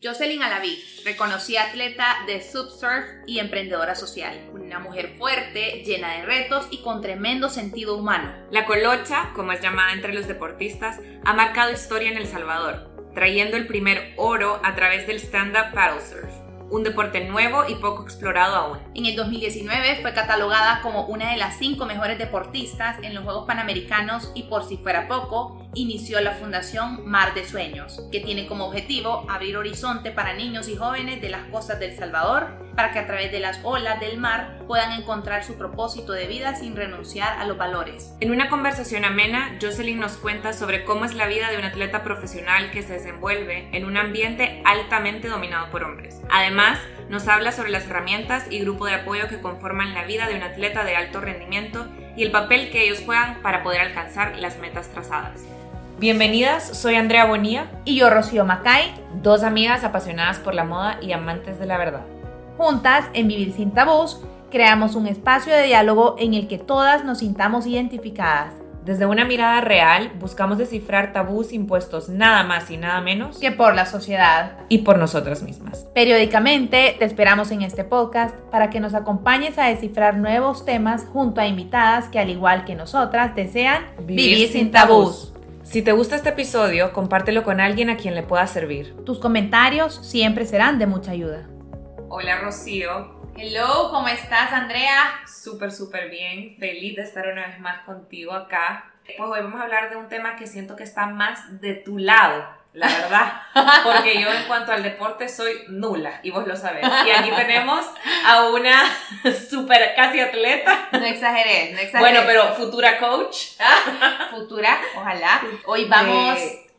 Jocelyn Alaví, reconocida atleta de subsurf y emprendedora social. Una mujer fuerte, llena de retos y con tremendo sentido humano. La colocha, como es llamada entre los deportistas, ha marcado historia en El Salvador, trayendo el primer oro a través del stand-up paddle surf un deporte nuevo y poco explorado aún. En el 2019 fue catalogada como una de las cinco mejores deportistas en los Juegos Panamericanos y por si fuera poco, inició la Fundación Mar de Sueños, que tiene como objetivo abrir horizonte para niños y jóvenes de las costas del Salvador para que a través de las olas del mar puedan encontrar su propósito de vida sin renunciar a los valores. En una conversación amena, Jocelyn nos cuenta sobre cómo es la vida de un atleta profesional que se desenvuelve en un ambiente altamente dominado por hombres. Además, nos habla sobre las herramientas y grupo de apoyo que conforman la vida de un atleta de alto rendimiento y el papel que ellos juegan para poder alcanzar las metas trazadas. Bienvenidas, soy Andrea Bonilla y yo Rocío Macay, dos amigas apasionadas por la moda y amantes de la verdad. Juntas, en Vivir sin Tabús, creamos un espacio de diálogo en el que todas nos sintamos identificadas. Desde una mirada real, buscamos descifrar tabús impuestos nada más y nada menos que por la sociedad y por nosotras mismas. Periódicamente te esperamos en este podcast para que nos acompañes a descifrar nuevos temas junto a invitadas que al igual que nosotras desean vivir, sin tabús. Si te gusta este episodio, compártelo con alguien a quien le pueda servir. Tus comentarios siempre serán de mucha ayuda. Hola Rocío. Hello, ¿cómo estás Andrea? Súper, súper bien. Feliz de estar una vez más contigo acá. Pues hoy vamos a hablar de un tema que siento que está más de tu lado, la verdad. Porque yo en cuanto al deporte soy nula y vos lo sabés. Y aquí tenemos a una súper casi atleta. No exageré, no exageré. Bueno, pero futura coach. futura, ojalá. Hoy vamos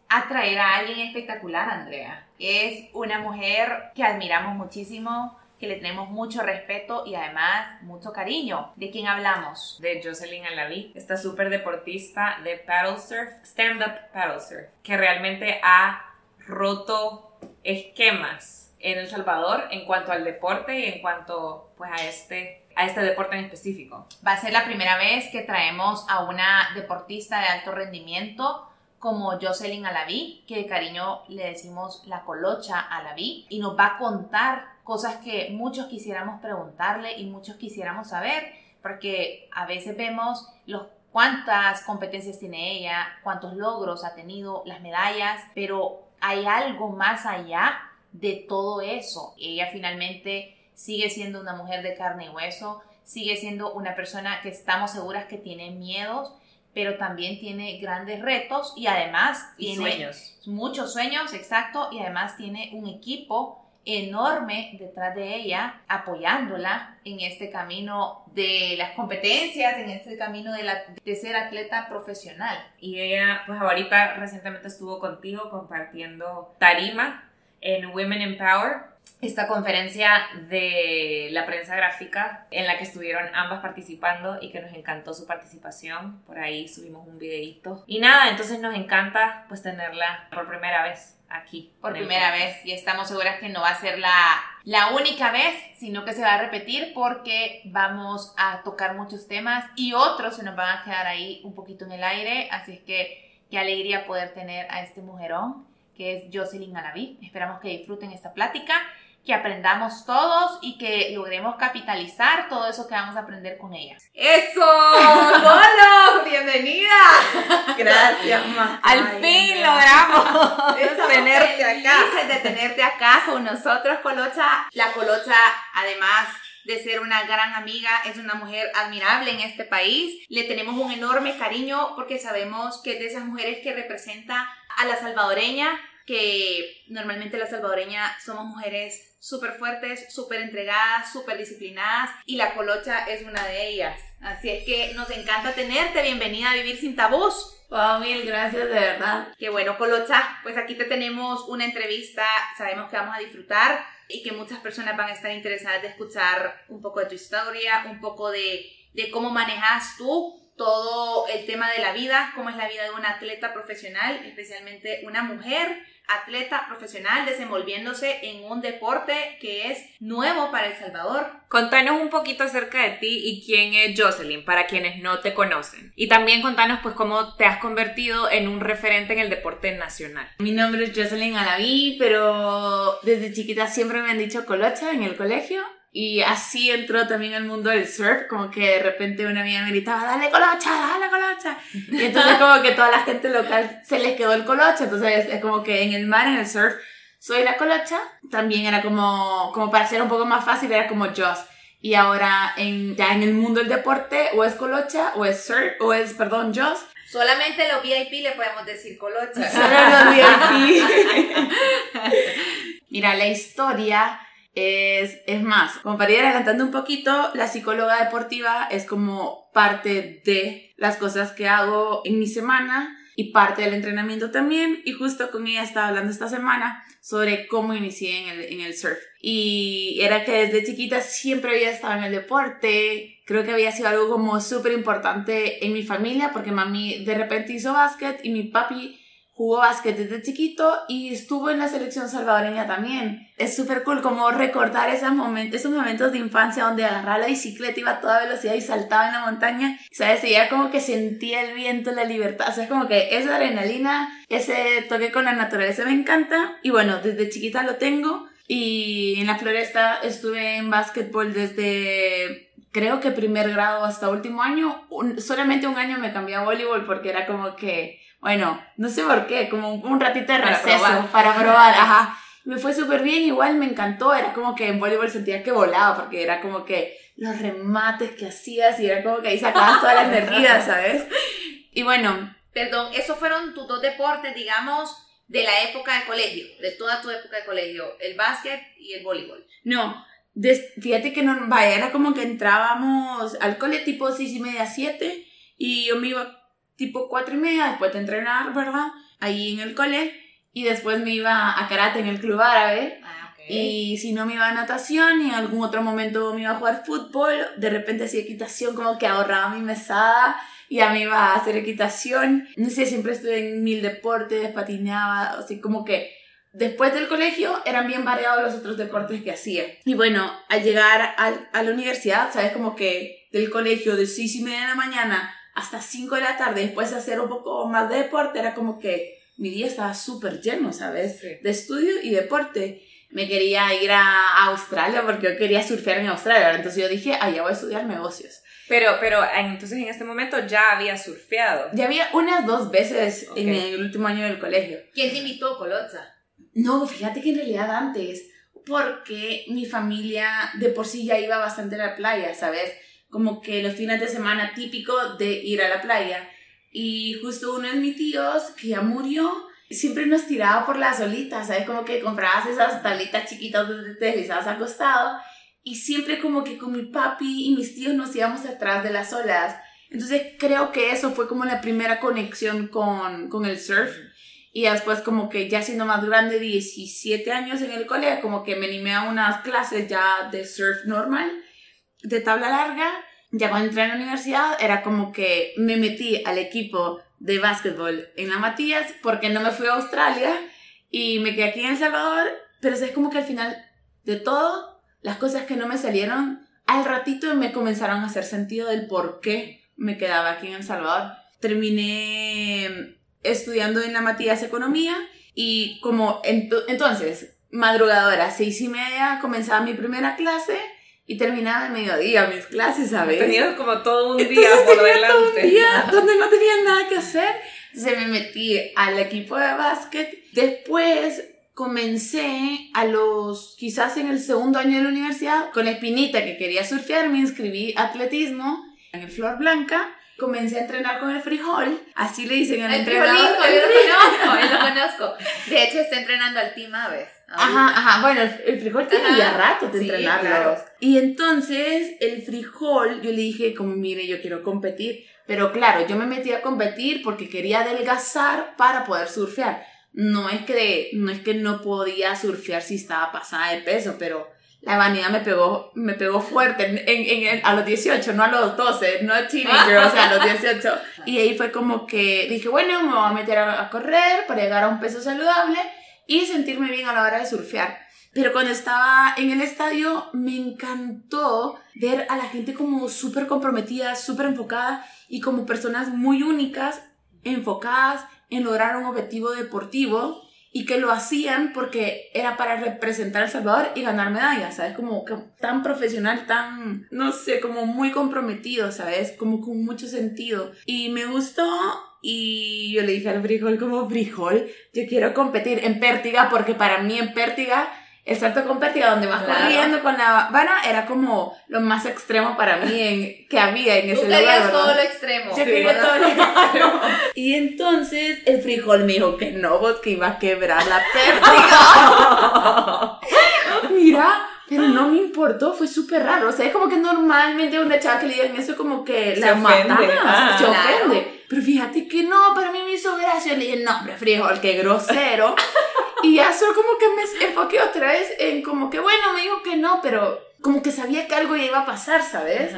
a traer a alguien espectacular, Andrea. Es una mujer que admiramos muchísimo, que le tenemos mucho respeto y además mucho cariño. ¿De quién hablamos? De Jocelyn Alaví, esta súper deportista de paddle surf, stand-up paddle surf, que realmente ha roto esquemas en El Salvador en cuanto al deporte y en cuanto pues a este a este deporte en específico. Va a ser la primera vez que traemos a una deportista de alto rendimiento como Jocelyn Alaví, que de cariño le decimos la colocha Alaví, y nos va a contar cosas que muchos quisiéramos preguntarle y muchos quisiéramos saber, porque a veces vemos los cuántas competencias tiene ella, cuántos logros ha tenido, las medallas, pero hay algo más allá de todo eso. Ella finalmente sigue siendo una mujer de carne y hueso, sigue siendo una persona que estamos seguras que tiene miedos, pero también tiene grandes retos y además tiene sueños. muchos sueños, exacto, y además tiene un equipo enorme detrás de ella apoyándola en este camino de las competencias, en este camino de, la, de ser atleta profesional. Y ella, pues ahorita recientemente estuvo contigo compartiendo tarima en Women in Power esta conferencia de la prensa gráfica en la que estuvieron ambas participando y que nos encantó su participación. Por ahí subimos un videito. Y nada, entonces nos encanta pues tenerla por primera vez aquí. Por primera vez y estamos seguras que no va a ser la, la única vez, sino que se va a repetir porque vamos a tocar muchos temas y otros se nos van a quedar ahí un poquito en el aire. Así es que qué alegría poder tener a este mujerón que es Jocelyn Alaví. Esperamos que disfruten esta plática que aprendamos todos y que logremos capitalizar todo eso que vamos a aprender con ella. ¡Eso! ¡Hola! ¡Bienvenida! Gracias, ma. Al fin logramos tenerte acá. de tenerte acá con nosotros, Colocha. La Colocha, además de ser una gran amiga, es una mujer admirable en este país. Le tenemos un enorme cariño porque sabemos que es de esas mujeres que representa a la salvadoreña, que normalmente la salvadoreña somos mujeres súper fuertes, súper entregadas, súper disciplinadas y la colocha es una de ellas. Así es que nos encanta tenerte, bienvenida a Vivir sin Tabús. Wow, mil gracias, de verdad. Qué bueno, Colocha. Pues aquí te tenemos una entrevista, sabemos que vamos a disfrutar y que muchas personas van a estar interesadas de escuchar un poco de tu historia, un poco de, de cómo manejas tú todo el tema de la vida, cómo es la vida de un atleta profesional, especialmente una mujer atleta profesional desenvolviéndose en un deporte que es nuevo para El Salvador. Contanos un poquito acerca de ti y quién es Jocelyn para quienes no te conocen. Y también contanos pues cómo te has convertido en un referente en el deporte nacional. Mi nombre es Jocelyn Alaví, pero desde chiquita siempre me han dicho colocha en el colegio. Y así entró también al mundo del surf, como que de repente una amiga me gritaba, dale colocha, dale colocha. Y entonces como que toda la gente local se les quedó el colocha, entonces es como que en el mar, en el surf, soy la colocha. También era como, como para ser un poco más fácil, era como Joss. Y ahora en, ya en el mundo del deporte, o es colocha, o es surf, o es, perdón, Joss. Solamente los VIP le podemos decir colocha. Solo los VIP. Mira, la historia es, es más, como para ir adelantando un poquito, la psicóloga deportiva es como parte de las cosas que hago en mi semana y parte del entrenamiento también. Y justo con ella estaba hablando esta semana sobre cómo inicié en el, en el surf. Y era que desde chiquita siempre había estado en el deporte. Creo que había sido algo como súper importante en mi familia porque mami de repente hizo básquet y mi papi jugó básquet desde chiquito y estuvo en la selección salvadoreña también. Es súper cool como recordar esos momentos, de infancia donde agarraba la bicicleta, iba a toda velocidad y saltaba en la montaña. ¿Sabes? Y ya como que sentía el viento, la libertad. O sea, es como que esa adrenalina, ese toque con la naturaleza me encanta. Y bueno, desde chiquita lo tengo. Y en la floresta estuve en básquetbol desde creo que primer grado hasta último año. solamente un año me cambié a voleibol porque era como que bueno, no sé por qué, como un ratito de receso para probar, ajá. Me fue súper bien, igual me encantó, era como que en voleibol sentía que volaba, porque era como que los remates que hacías y era como que ahí sacabas toda la energía, ¿sabes? Y bueno. Perdón, esos fueron tus dos deportes, digamos, de la época de colegio, de toda tu época de colegio, el básquet y el voleibol. No, fíjate que no, vaya, era como que entrábamos al cole tipo 6 y media, 7 y yo me iba tipo cuatro y media después de entrenar, ¿verdad? Ahí en el cole. Y después me iba a karate en el club árabe. Ah, y si no me iba a natación y en algún otro momento me iba a jugar fútbol, de repente hacía equitación, como que ahorraba mi mesada y ya me iba a hacer equitación. No sé, siempre estuve en mil deportes, patinaba, así como que después del colegio eran bien variados los otros deportes que hacía. Y bueno, al llegar a, la universidad, ¿sabes? Como que del colegio de 6 y media de la mañana hasta 5 de la tarde, después de hacer un poco más de deporte, era como que mi día estaba súper lleno, ¿sabes? De estudio y deporte. Me quería ir a Australia porque yo quería surfear en Australia, entonces yo dije, ah, ya voy a estudiar negocios. Pero, pero entonces en este momento ya había surfeado. Ya había unas dos veces en el último año del colegio. ¿Quién te invitó, Colotza? No, fíjate que en realidad antes, porque mi familia de por sí ya iba bastante a la playa, ¿sabes? Como que los fines de semana típico de ir a la playa. Y justo uno de mis tíos, que ya murió, siempre nos tiraba por las olitas, ¿sabes? Como que comprabas esas tablitas chiquitas donde te deslizabas acostado. Y siempre como que con mi papi y mis tíos nos íbamos atrás de las olas. Entonces creo que eso fue como la primera conexión con, con el surf. Y después como que ya siendo más grande, 17 años en el colegio, como que me animé a unas clases ya de surf normal de tabla larga, ya cuando entré en la universidad era como que me metí al equipo de básquetbol en la Matías porque no me fui a Australia y me quedé aquí en El Salvador, pero es como que al final de todo, las cosas que no me salieron, al ratito me comenzaron a hacer sentido del por qué me quedaba aquí en El Salvador. Terminé estudiando en la Matías Economía y como entonces, madrugadora, seis y media, comenzaba mi primera clase y terminaba de mediodía mis clases, ¿sabes? Tenía como todo un día por delante. Todo un día donde no tenía nada que hacer. Entonces me metí al equipo de básquet. Después comencé a los, quizás en el segundo año de la universidad, con la espinita que quería surfear, me inscribí a atletismo en el Flor Blanca comencé a entrenar con el frijol, así le dicen al el entrenador. yo lo conozco, yo lo conozco. De hecho, está entrenando al Team Aves. Ajá, ajá, bueno, el, frijol tiene ya rato de entrenarlo. Y entonces, el frijol, yo le dije, como, mire, yo quiero competir. Pero claro, yo me metí a competir porque quería adelgazar para poder surfear. No es que, no es que no podía surfear si estaba pasada de peso, pero la vanidad me pegó, me pegó fuerte en, en, a los 18, no a los 12, no a teenager, o sea, a los 18. Y ahí fue como que dije, bueno, me voy a meter a, a correr para llegar a un peso saludable y sentirme bien a la hora de surfear. Pero cuando estaba en el estadio me encantó ver a la gente como súper comprometida, súper enfocada y como personas muy únicas, enfocadas en lograr un objetivo deportivo y que lo hacían porque era para representar a El Salvador y ganar medallas, ¿sabes? Como tan profesional, tan, no sé, como muy comprometido, ¿sabes? Como con mucho sentido. Y me gustó y yo le dije al frijol como frijol, yo quiero competir en pértiga porque para mí en pértiga el salto con pértiga donde vas corriendo con la vara era como lo más extremo para mí en, que había en ese lugar. todo lo extremo. Yo quería todo lo extremo. Y entonces el frijol me dijo que no, vos que iba a quebrar la pértiga. Mira, pero no me importó, fue súper raro. O sea, es como que normalmente una chava que le digan eso como que se la ofende. mata, se ofende. Pero fíjate que no, para mí me hizo gracia. Le dije, no, hombre, frijol, qué grosero. y ya solo como que me enfoqué otra vez en como que, bueno, me dijo que no, pero como que sabía que algo ya iba a pasar, ¿sabes?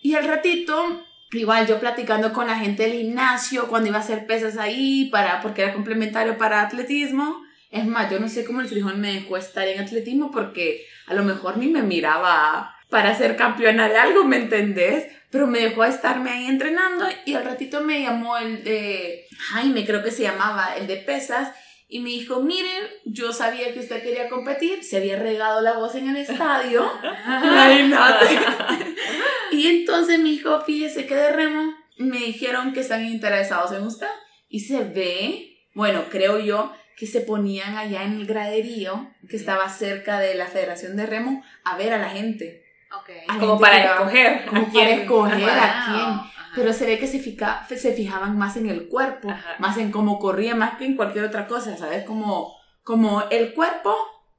Y al ratito, igual yo platicando con la gente del gimnasio, cuando iba a hacer pesas ahí, para, porque era complementario para atletismo. Es más, yo no sé cómo el frijol me dejó estar en atletismo porque a lo mejor ni me miraba para ser campeona de algo, ¿me entendés? Pero me dejó estarme ahí entrenando y al ratito me llamó el de Jaime, creo que se llamaba, el de pesas, y me dijo, miren, yo sabía que usted quería competir, se había regado la voz en el estadio. y entonces me dijo, fíjese que de remo me dijeron que están interesados en usted. Y se ve, bueno, creo yo, que se ponían allá en el graderío, que estaba cerca de la Federación de Remo, a ver a la gente. Okay. A Como gente para escoger. Como a para escoger a quién. Ajá. Pero se ve que se, fica- se fijaban más en el cuerpo, Ajá. más en cómo corría, más que en cualquier otra cosa, ¿sabes? Como, como el cuerpo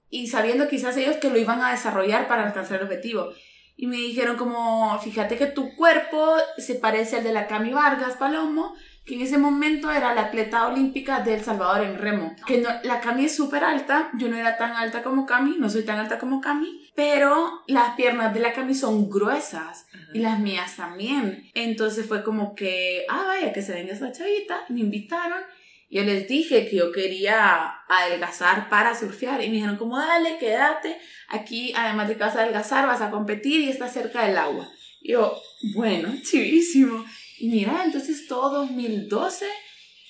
y sabiendo quizás ellos que lo iban a desarrollar para alcanzar el objetivo. Y me dijeron como, fíjate que tu cuerpo se parece al de la Cami Vargas Palomo, que en ese momento era la atleta olímpica de El Salvador en remo. Que no, la Cami es súper alta, yo no era tan alta como Cami, no soy tan alta como Cami, pero las piernas de la Cami son gruesas y las mías también. Entonces fue como que, ah, vaya, que se venga esta chavita, me invitaron. Yo les dije que yo quería adelgazar para surfear y me dijeron como, dale, quédate. Aquí, además de que vas a adelgazar, vas a competir y estás cerca del agua. Y yo, bueno, chivísimo. Y mira, entonces todo 2012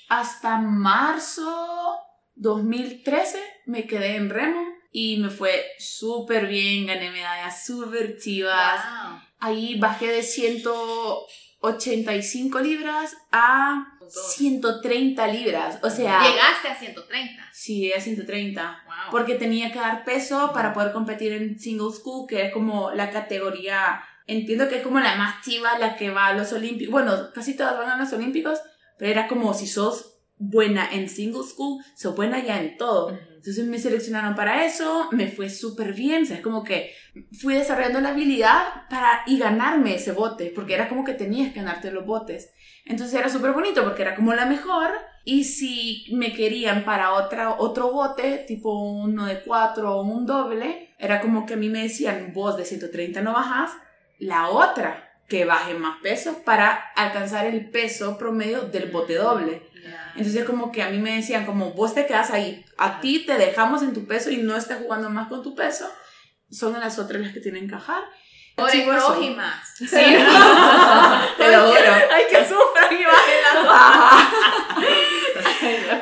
hasta marzo 2013 me quedé en remo y me fue súper bien, gané medallas súper chivas. Wow. Ahí bajé de 185 libras a 130 libras. O sea, Llegaste a 130. sí, a 130. Wow. Porque tenía que dar peso para poder competir en single school, que es como la categoría, entiendo que es como la más chiva, la que va a los olímpicos. Bueno, casi todas van a los olímpicos, pero era como si sos buena en single school, sos buena ya en todo. Entonces me seleccionaron para eso, me fue súper bien, o sea, es como que fui desarrollando la habilidad para y ganarme ese bote, porque era como que tenías que ganarte los botes. Entonces era súper bonito porque era como la mejor y si me querían para otra, otro bote, tipo uno de cuatro o un doble, era como que a mí me decían, vos de 130 no bajás, la otra que baje más peso para alcanzar el peso promedio del bote doble. Entonces como que a mí me decían como vos te quedas ahí, a ti te dejamos en tu peso y no estás jugando más con tu peso, son las otras las que tienen que encajar. Por Sí, prójimas. Sí, te lo juro. Ay, que sufran y bajen las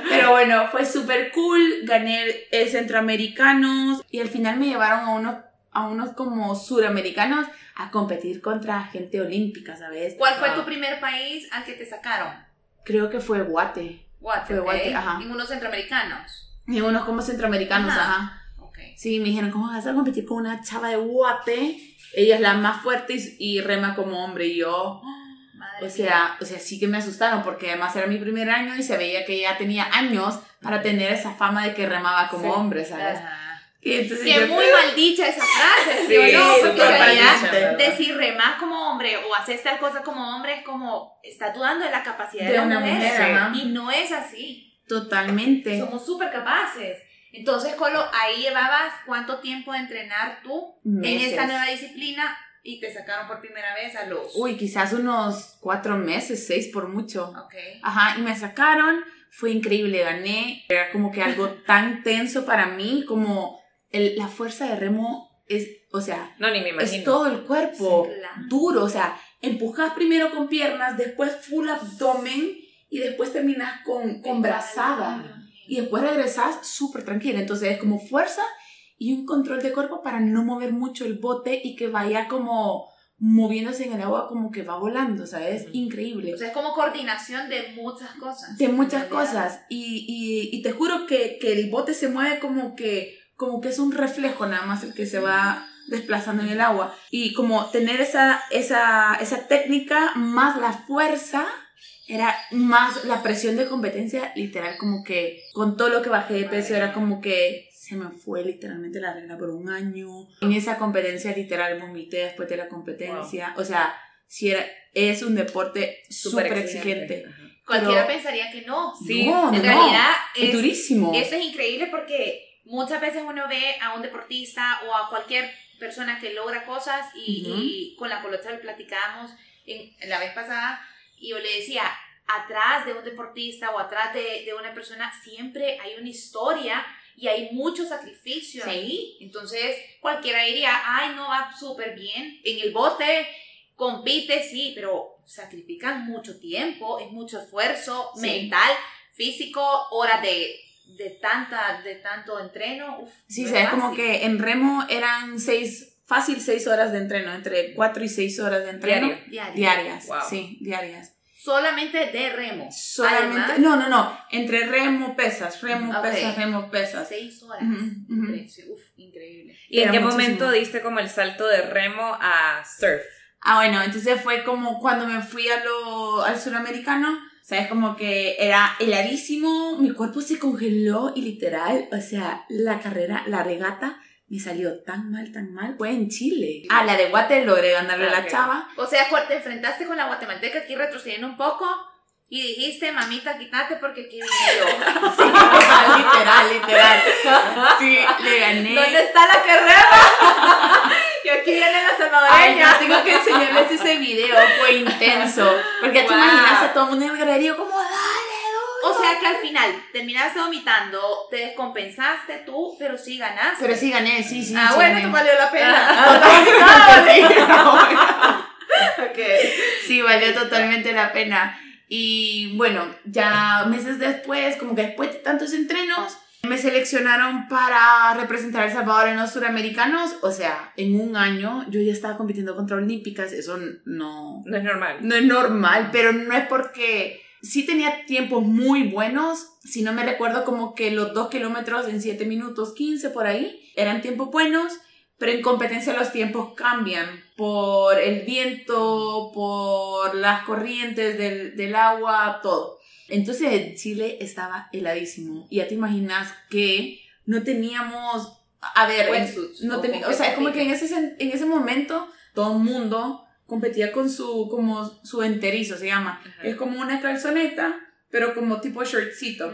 Pero bueno, fue súper cool, gané el centroamericanos y al final me llevaron a unos, a unos como suramericanos a competir contra gente olímpica, ¿sabes? ¿Cuál fue Wow. tu primer país al que te sacaron? Creo que fue Guate. Guate, Fue ok. Guate, ajá. Ningunos centroamericanos. Y unos como centroamericanos, Ajá. ajá. Ok. Sí, me dijeron, ¿cómo vas a competir con una chava de Guate? Ella es la más fuerte y, y rema como hombre. Y yo, Madre o sea, o sea, sí que me asustaron porque además era mi primer año y se veía que ella tenía años para tener esa fama de que remaba como Sí, hombre, mía. ¿sabes? Ajá. Y entonces Que yo- muy mal dicha esa frase, ¿sí, Sí, o no? Porque en realidad decir remás como hombre o hacer tal cosa como hombre es como, está dudando de la capacidad de, De la una mujer. Y no es así. Totalmente. Somos súper capaces. Entonces, Colo, ahí llevabas cuánto tiempo de entrenar tú en Meses. esta nueva disciplina y te sacaron por primera vez a los... Uy, quizás unos cuatro meses, seis por mucho. Ok. Ajá, y me sacaron, fue increíble, gané. Era como que algo tan tenso para mí, como el- la fuerza de remo es, o sea, No, ni me imagino. es todo el cuerpo Sí, claro. duro, o sea, empujas primero con piernas, después full abdomen y después terminas con, con brazada. Y después regresas súper tranquila. Entonces es como fuerza y un control de cuerpo para no mover mucho el bote y que vaya como moviéndose en el agua como que va volando, ¿sabes? Ujú. Increíble. O sea, es como coordinación de muchas cosas. De muchas cosas. Y, y, y te juro que, que el bote se mueve como que, como que es un reflejo nada más el que se va desplazando en el agua. Y como tener esa, esa, esa técnica más la fuerza, era más la presión de competencia, literal, como que con todo lo que bajé de peso, era como que se me fue literalmente la regla por un año. En esa competencia, literal, vomité después de la competencia. O sea, si era, es un deporte Súper exigente. exigente. Cualquiera Pero- pensaría que no. Sí. No, en no, realidad Es, es, durísimo. eso es increíble porque muchas veces uno ve a un deportista o a cualquier persona que logra cosas y, con la colocha lo platicábamos en, la vez pasada y yo le decía, atrás de un deportista o atrás de, de una persona siempre hay una historia y hay mucho sacrificio Sí. ahí. Entonces cualquiera diría, ay, no va súper bien. En el bote compite, sí, pero sacrifican mucho tiempo, es mucho esfuerzo Sí. mental, físico, horas de, de, tanta, de tanto entreno. Uf, Sí, no o sea, es como que en remo eran seis, fácil seis horas de entreno, entre cuatro y seis horas de entreno. Diario. Diario. Diarias, Wow. sí, diarias. Solamente de remo. Solamente, Además, no, no, no, entre remo, pesas, remo, pesas, remo, pesas. Seis horas. Ujú. Increíble. Uf, increíble. ¿Y en qué muchísimo. momento diste como el salto de remo a surf? Ah, bueno, entonces fue como cuando me fui a lo, al suramericano, sabes, como que era heladísimo, mi cuerpo se congeló y literal, o sea, la carrera, la regata me salió tan mal, tan mal. Fue en Chile. Ah, la de Guate logré ganarle a Ah, la ok. chava. O sea, te enfrentaste con la guatemalteca aquí retrocediendo un poco y dijiste, mamita, quítate porque aquí vine yo. Sí, literal, literal. Sí, le gané. ¿Dónde está la que aquí viene la Ay, salvadoreña. yo tengo que enseñarles ese video, fue intenso. Porque te Wow. imaginas a todo el mundo en el graderío como, dale, O sea que al final terminaste vomitando, te descompensaste tú, pero sí ganaste. Pero sí gané, sí, sí. ah, sí bueno, gané. esto valió la pena. Ah, totalmente. Ok. Sí, valió totalmente la pena. Y bueno, ya meses después, como que después de tantos entrenos, me seleccionaron para representar a El Salvador en los Suramericanos. O sea, en un año yo ya estaba compitiendo contra olímpicas. Eso no, No es normal. no es normal, pero no es porque sí tenía tiempos muy buenos. Si no me recuerdo como que los 2 kilómetros en 7 minutos 15 por ahí eran tiempos buenos, pero en competencia los tiempos cambian por el viento, por las corrientes del, del agua, todo. Entonces en Chile estaba heladísimo. Y ya te imaginas que no teníamos... A ver, Wetsuits, no o tenía, con o sea, que como que en ese, en ese momento todo el mundo competía con su, como su enterizo, se llama. Ajá. Es como una calzoneta, pero como tipo shortcito.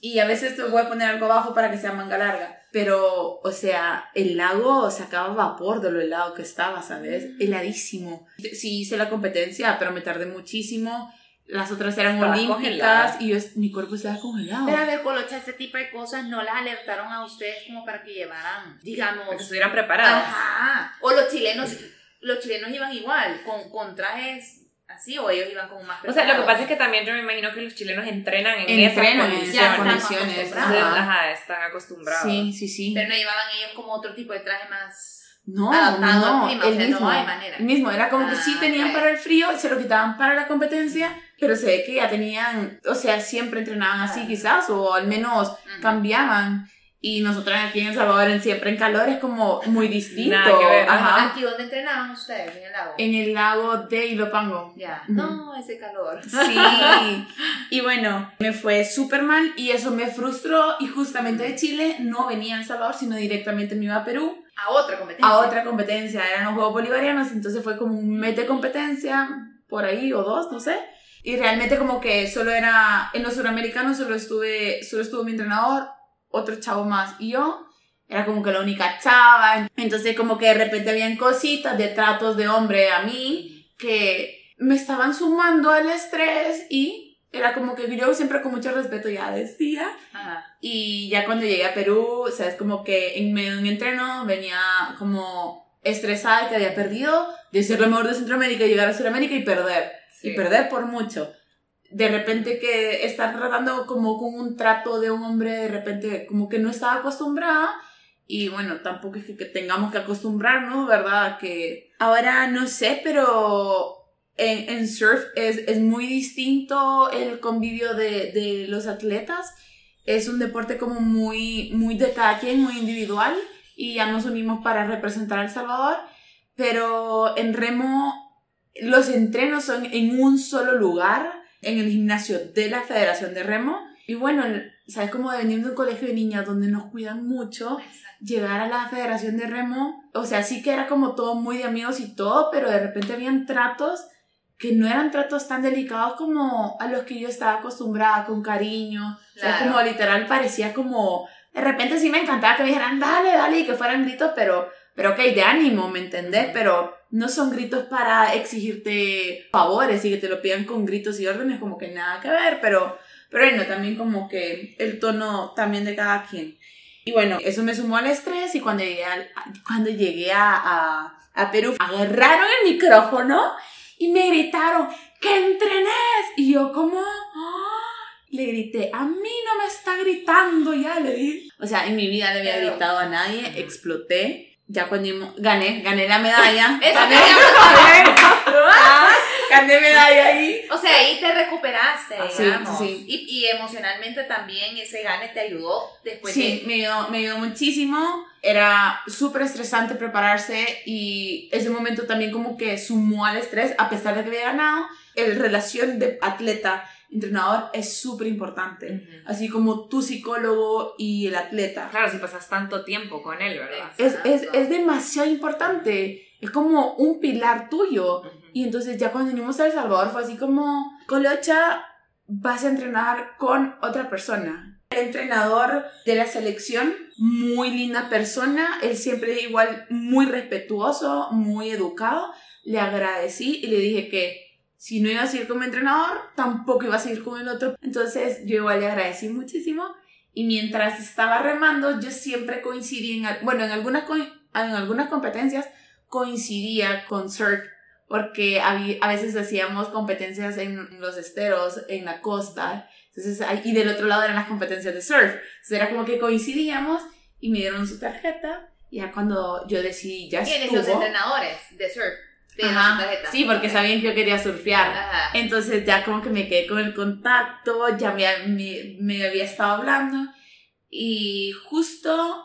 Y a veces te voy a poner algo abajo para que sea manga larga. Pero, o sea, el lago sacaba vapor de lo helado que estaba, ¿sabes? Heladísimo. Sí hice la competencia, pero me tardé muchísimo. Las otras eran Estaba olímpicas congelada. y yo, mi cuerpo estaba congelado. Pero a ver, Colocha, este tipo de cosas no las alertaron a ustedes como para que llevaran, Para que digamos, estuvieran preparados. ajá. O los chilenos, los chilenos iban igual, con, con trajes así, o ellos iban con más O sea, lo que pasa es que también yo me imagino que los chilenos entrenan en Entrenan esas en Ya condiciones. esas están condiciones. acostumbrados. Ajá. están acostumbrados. Sí, sí, sí. Pero no llevaban ellos como otro tipo de traje más... No, adaptado no, al clima, o el sea, no mismo, hay manera. el mismo, era como que Ah, sí tenían ok. para el frío, se lo quitaban para la competencia, pero se ve que ya tenían, o sea, siempre entrenaban así quizás, o al menos cambiaban. Y nosotros aquí en El Salvador, en- siempre en calor, es como muy distinto. Nada que ver, Ajá. ¿Aquí dónde entrenaban ustedes? ¿En el lago? En el lago de Ilopango. Ya. No, ese calor. Sí, y bueno, me fue súper mal y eso me frustró y justamente de Chile no venía a El Salvador, sino directamente me iba a Perú A otra competencia. a otra competencia, eran los Juegos Bolivarianos, entonces fue como un mes de competencia, por ahí, o dos, no sé. Y realmente como que solo era, en los suramericanos solo estuve, solo estuvo mi entrenador, otro chavo más y yo. Era como que la única chava. Entonces como que de repente habían cositas de tratos de hombre a mí que me estaban sumando al estrés y era como que yo siempre con mucho respeto ya decía. Y ya cuando llegué a Perú, o sea, es como que en medio de un entreno venía como estresada que había perdido de ser la mejor de Centroamérica, llegar a Sudamérica y perder. Y perder por mucho de repente que estar tratando como con un trato de un hombre, de repente como que no estaba acostumbrada. Y bueno, tampoco es que, tengamos que acostumbrarnos, ¿verdad? Que ahora no sé, pero en, en surf es, es, muy distinto el convivio de, de, los atletas. Es un deporte como muy, muy de cada quien, muy individual. Y ya nos unimos para representar a El Salvador. Pero en remo los entrenos son en un solo lugar en el gimnasio de la Federación de Remo. Y bueno, ¿sabes? Como de venir de un colegio de niñas donde nos cuidan mucho, llegar a la Federación de Remo, o sea, sí que era como todo muy de amigos y todo, pero de repente habían tratos que no eran tratos tan delicados como a los que yo estaba acostumbrada, con cariño. O sea, como literal parecía como... De repente sí me encantaba que me dijeran, dale, dale, y que fueran gritos, pero, pero ok, de ánimo, ¿me entendés? Pero no son gritos para exigirte favores y que te lo pidan con gritos y órdenes, como que nada que ver, pero, pero bueno, también como que el tono también de cada quien. Y bueno, eso me sumó al estrés y cuando llegué, cuando llegué a, a, a, Perú, agarraron el micrófono y me gritaron, ¡que entrenes! Y yo como... ¡ah! Le grité, a mí no me está gritando ya, le dije. O sea, en mi vida le había gritado a nadie, exploté ya cuando gané, gané la medalla. Eso gané, gané medalla ahí. O sea, ahí te recuperaste, digamos. Sí, Y, y, emocionalmente también ese gane te ayudó después Sí, me, ayudó, me ayudó muchísimo. Era súper estresante prepararse y ese momento también como que sumó al estrés, a pesar de que había ganado. El relación de atleta entrenador es súper importante, así como tu psicólogo y el atleta. Claro, si pasas tanto tiempo con él, ¿verdad? Es, es, es demasiado importante, es como un pilar tuyo. Y entonces ya cuando vinimos a El Salvador fue así como, Colocha, vas a entrenar con otra persona. El entrenador de la selección, muy linda persona, él siempre igual muy respetuoso, muy educado. Le agradecí y le dije que si no iba a seguir como entrenador, tampoco iba a seguir con el otro. Entonces yo igual le agradecí muchísimo y mientras estaba remando yo siempre coincidí en, bueno, en algunas, en algunas competencias coincidía con surf porque a veces hacíamos competencias en los esteros, en la costa, entonces, y del otro lado eran las competencias de surf. Entonces era como que coincidíamos y me dieron su tarjeta. Y ya cuando yo decidí, ya ¿Quiénes los entrenadores de surf? Sí, porque sabían que yo quería surfear. Entonces ya como que me quedé con el contacto, ya me, me, había estado hablando. Y justo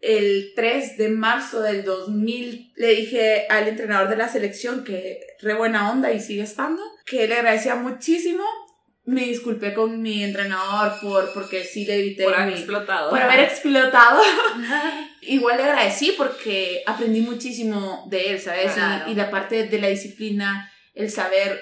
el 3 de marzo del 2000 le dije al entrenador de la selección que re buena onda y sigue estando, que le agradecía muchísimo me disculpé con mi entrenador por porque sí le grité por haber explotado. por haber explotado. Igual le agradecí porque aprendí muchísimo de él sabes y, la parte de la disciplina el saber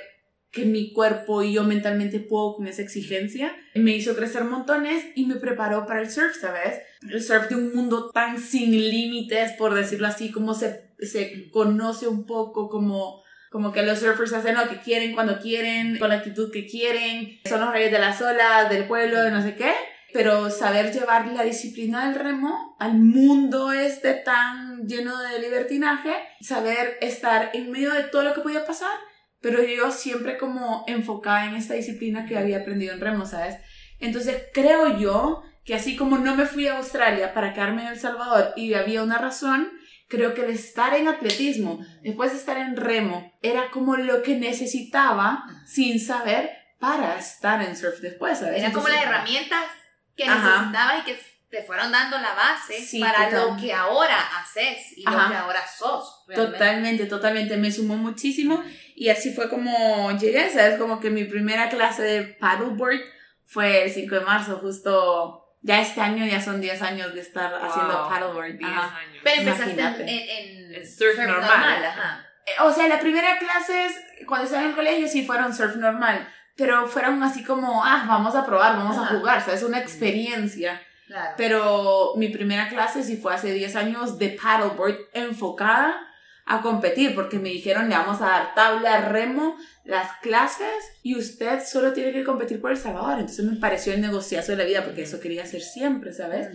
que mi cuerpo y yo mentalmente puedo con esa exigencia me hizo crecer montones y me preparó para el surf sabes el surf de un mundo tan sin límites por decirlo así como se se conoce un poco como como que los surfers hacen lo que quieren cuando quieren, con la actitud que quieren, son los reyes de las olas, del pueblo, de no sé qué. Pero saber llevar la disciplina del remo al mundo este tan lleno de libertinaje, saber estar en medio de todo lo que podía pasar, pero yo siempre como enfocada en esta disciplina que había aprendido en remo, ¿sabes? Entonces creo yo que así como no me fui a Australia para quedarme en El Salvador y había una razón, creo que el estar en atletismo, después de estar en remo, era como lo que necesitaba sin saber para estar en surf después, ¿sabes? Era como las herramientas que necesitabas y que te fueron dando la base para lo que ahora haces y lo que ahora sos. Totalmente, totalmente. Me sumó muchísimo y así fue como llegué, ¿sabes? Como que mi primera clase de paddleboard fue el 5 de marzo, justo ya este año ya son 10 años de estar haciendo paddleboard. Pero empezaste en, en, surf, normal. ajá. Eh, o sea, las primeras clases, cuando estaba en el colegio, sí fueron surf normal. Pero fueron así como, ah, vamos a probar, vamos a jugar. O sea, es una experiencia. Claro. Pero mi primera clase sí fue hace 10 años de paddleboard enfocada a competir porque me dijeron le vamos a dar tabla, remo, las clases y usted solo tiene que competir por El Salvador. Entonces me pareció el negociazo de la vida porque eso quería hacer siempre, ¿sabes?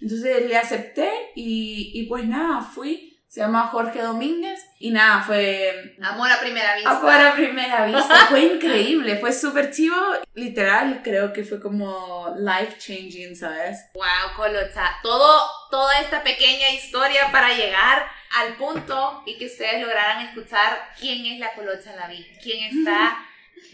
Entonces le acepté y, y pues nada, fui. Se llama Jorge Domínguez y nada, fue Amor a primera vista. Afuera a primera vista. Fue increíble, fue súper chivo. Literal, creo que fue como life changing, ¿sabes? Wow, Colocha. Todo, toda esta pequeña historia para llegar al punto y que ustedes lograran escuchar quién es la Colocha Laví, quién está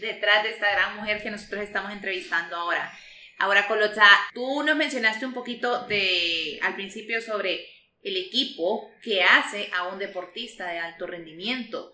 detrás de esta gran mujer que nosotros estamos entrevistando ahora. Ahora, Colocha, tú nos mencionaste un poquito de, al principio sobre el equipo que hace a un deportista de alto rendimiento.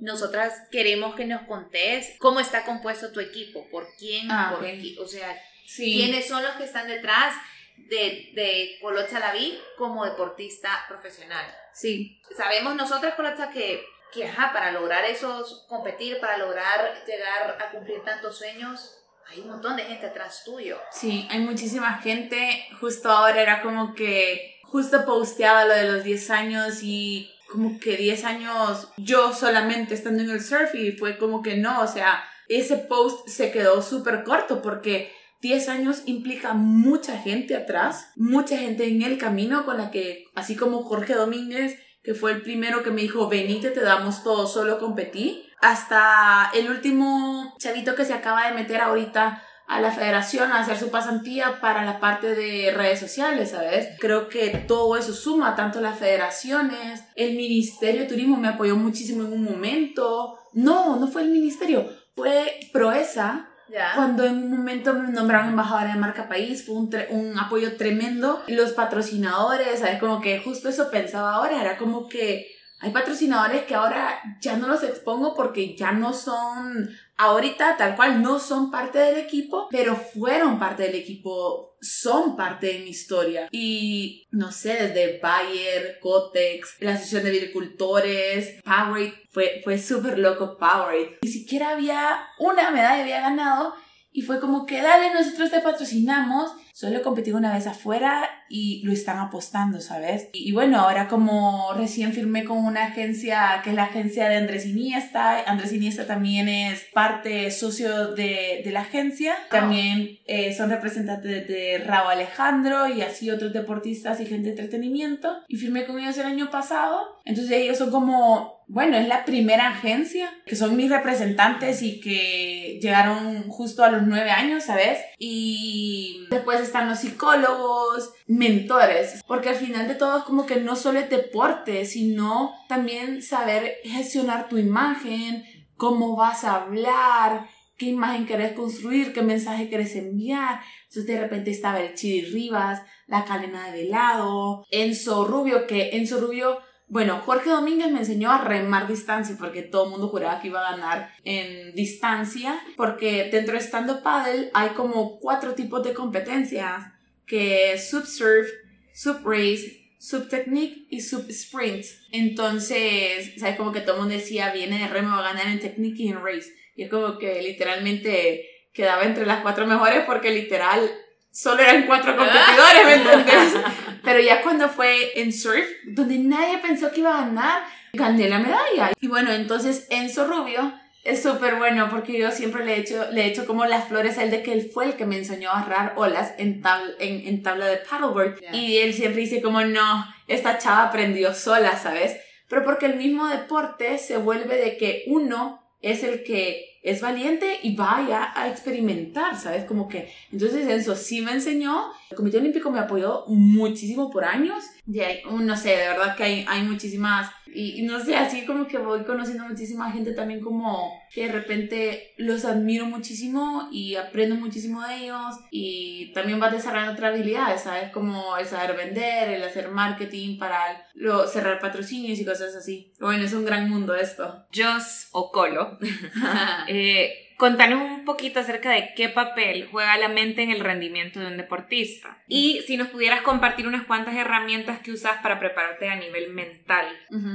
Nosotras queremos que nos contés cómo está compuesto tu equipo, por quién, Ah, por ok. qui- o sea, Sí. quiénes son los que están detrás de, de Colocha Laví como deportista profesional. Sí. Sabemos nosotras, Colocha, que, que ajá, para lograr esos, competir, para lograr llegar a cumplir tantos sueños, hay un montón de gente atrás tuyo. Sí, hay muchísima gente. Justo ahora era como que justo posteaba lo de los 10 años y como que 10 años yo solamente estando en el surf y fue como que no, o sea, ese post se quedó súper corto porque 10 años implica mucha gente atrás, mucha gente en el camino con la que, así como Jorge Domínguez, que fue el primero que me dijo, venite, te damos todo, solo competí, hasta el último chavito que se acaba de meter ahorita a la federación a hacer su pasantía para la parte de redes sociales, ¿sabes? Creo que todo eso suma, tanto las federaciones, el Ministerio de Turismo me apoyó muchísimo en un momento. No, no fue el Ministerio, fue Proesa. ¿Ya? Cuando en un momento me nombraron embajadora de marca país, fue un, un apoyo tremendo. Los patrocinadores, ¿sabes? Como que justo eso pensaba ahora, era como que hay patrocinadores que ahora ya no los expongo porque ya no son, ahorita tal cual no son parte del equipo, pero fueron parte del equipo, son parte de mi historia. Y no sé, desde Bayer, Cotex, la Asociación de Agricultores, Powerade, fue, fue súper loco Powerade. Ni siquiera había una medalla, había ganado. Y fue como que, dale, nosotros te patrocinamos. Solo competí una vez afuera y lo están apostando, ¿sabes? Y, y bueno, ahora como recién firmé con una agencia, que es la agencia de Andrés Iniesta, Andrés Iniesta también es parte socio de, de la agencia. También eh, son representantes de Raúl Alejandro y así otros deportistas y gente de entretenimiento. Y firmé con ellos el año pasado. Entonces ellos son como bueno, es la primera agencia que son mis representantes y que llegaron justo a los nueve años, ¿sabes? Y después están los psicólogos, mentores, porque al final de todo es como que no solo es deporte, sino también saber gestionar tu imagen, cómo vas a hablar, qué imagen querés construir, qué mensaje querés enviar. Entonces de repente estaba el Chidi Rivas, la Calena de Velado, Enzo Rubio, que Enzo Rubio bueno, Jorge Domínguez me enseñó a remar distancia porque todo el mundo juraba que iba a ganar en distancia, porque dentro de stand-up paddle hay como cuatro tipos de competencias, que es subsurf, subrace, subtechnique y subsprint. Entonces, sabes como que todo el mundo decía, viene de remo va a ganar en technique y en race. Y es como que literalmente quedaba entre las cuatro mejores porque literal solo eran cuatro competidores, ¿me entiendes? Pero ya cuando fue en surf, donde nadie pensó que iba a ganar, gané la medalla. Y bueno, entonces Enzo Rubio es súper bueno porque yo siempre le he hecho, le he hecho como las flores a él de que él fue el que me enseñó a agarrar olas en, tabla, en, en tabla de paddleboard. Yeah. Y él siempre dice como, no, esta chava aprendió sola, ¿sabes? Pero porque el mismo deporte se vuelve de que uno es el que es valiente y vaya a experimentar, ¿sabes? Como que, entonces Enzo sí me enseñó, el Comité Olímpico me apoyó muchísimo por años, y hay, no sé, de verdad que hay, hay muchísimas, y, y no sé, así como que voy conociendo muchísima gente también como que de repente los admiro muchísimo y aprendo muchísimo de ellos, y también vas desarrollando otras habilidades, ¿sabes? Como el saber vender, el hacer marketing para lo, cerrar patrocinios y cosas así. Bueno, es un gran mundo esto. Jos o Colo, eh, contanos un poquito acerca de qué papel juega la mente en el rendimiento de un deportista. Y si nos pudieras compartir unas cuantas herramientas que usas para prepararte a nivel mental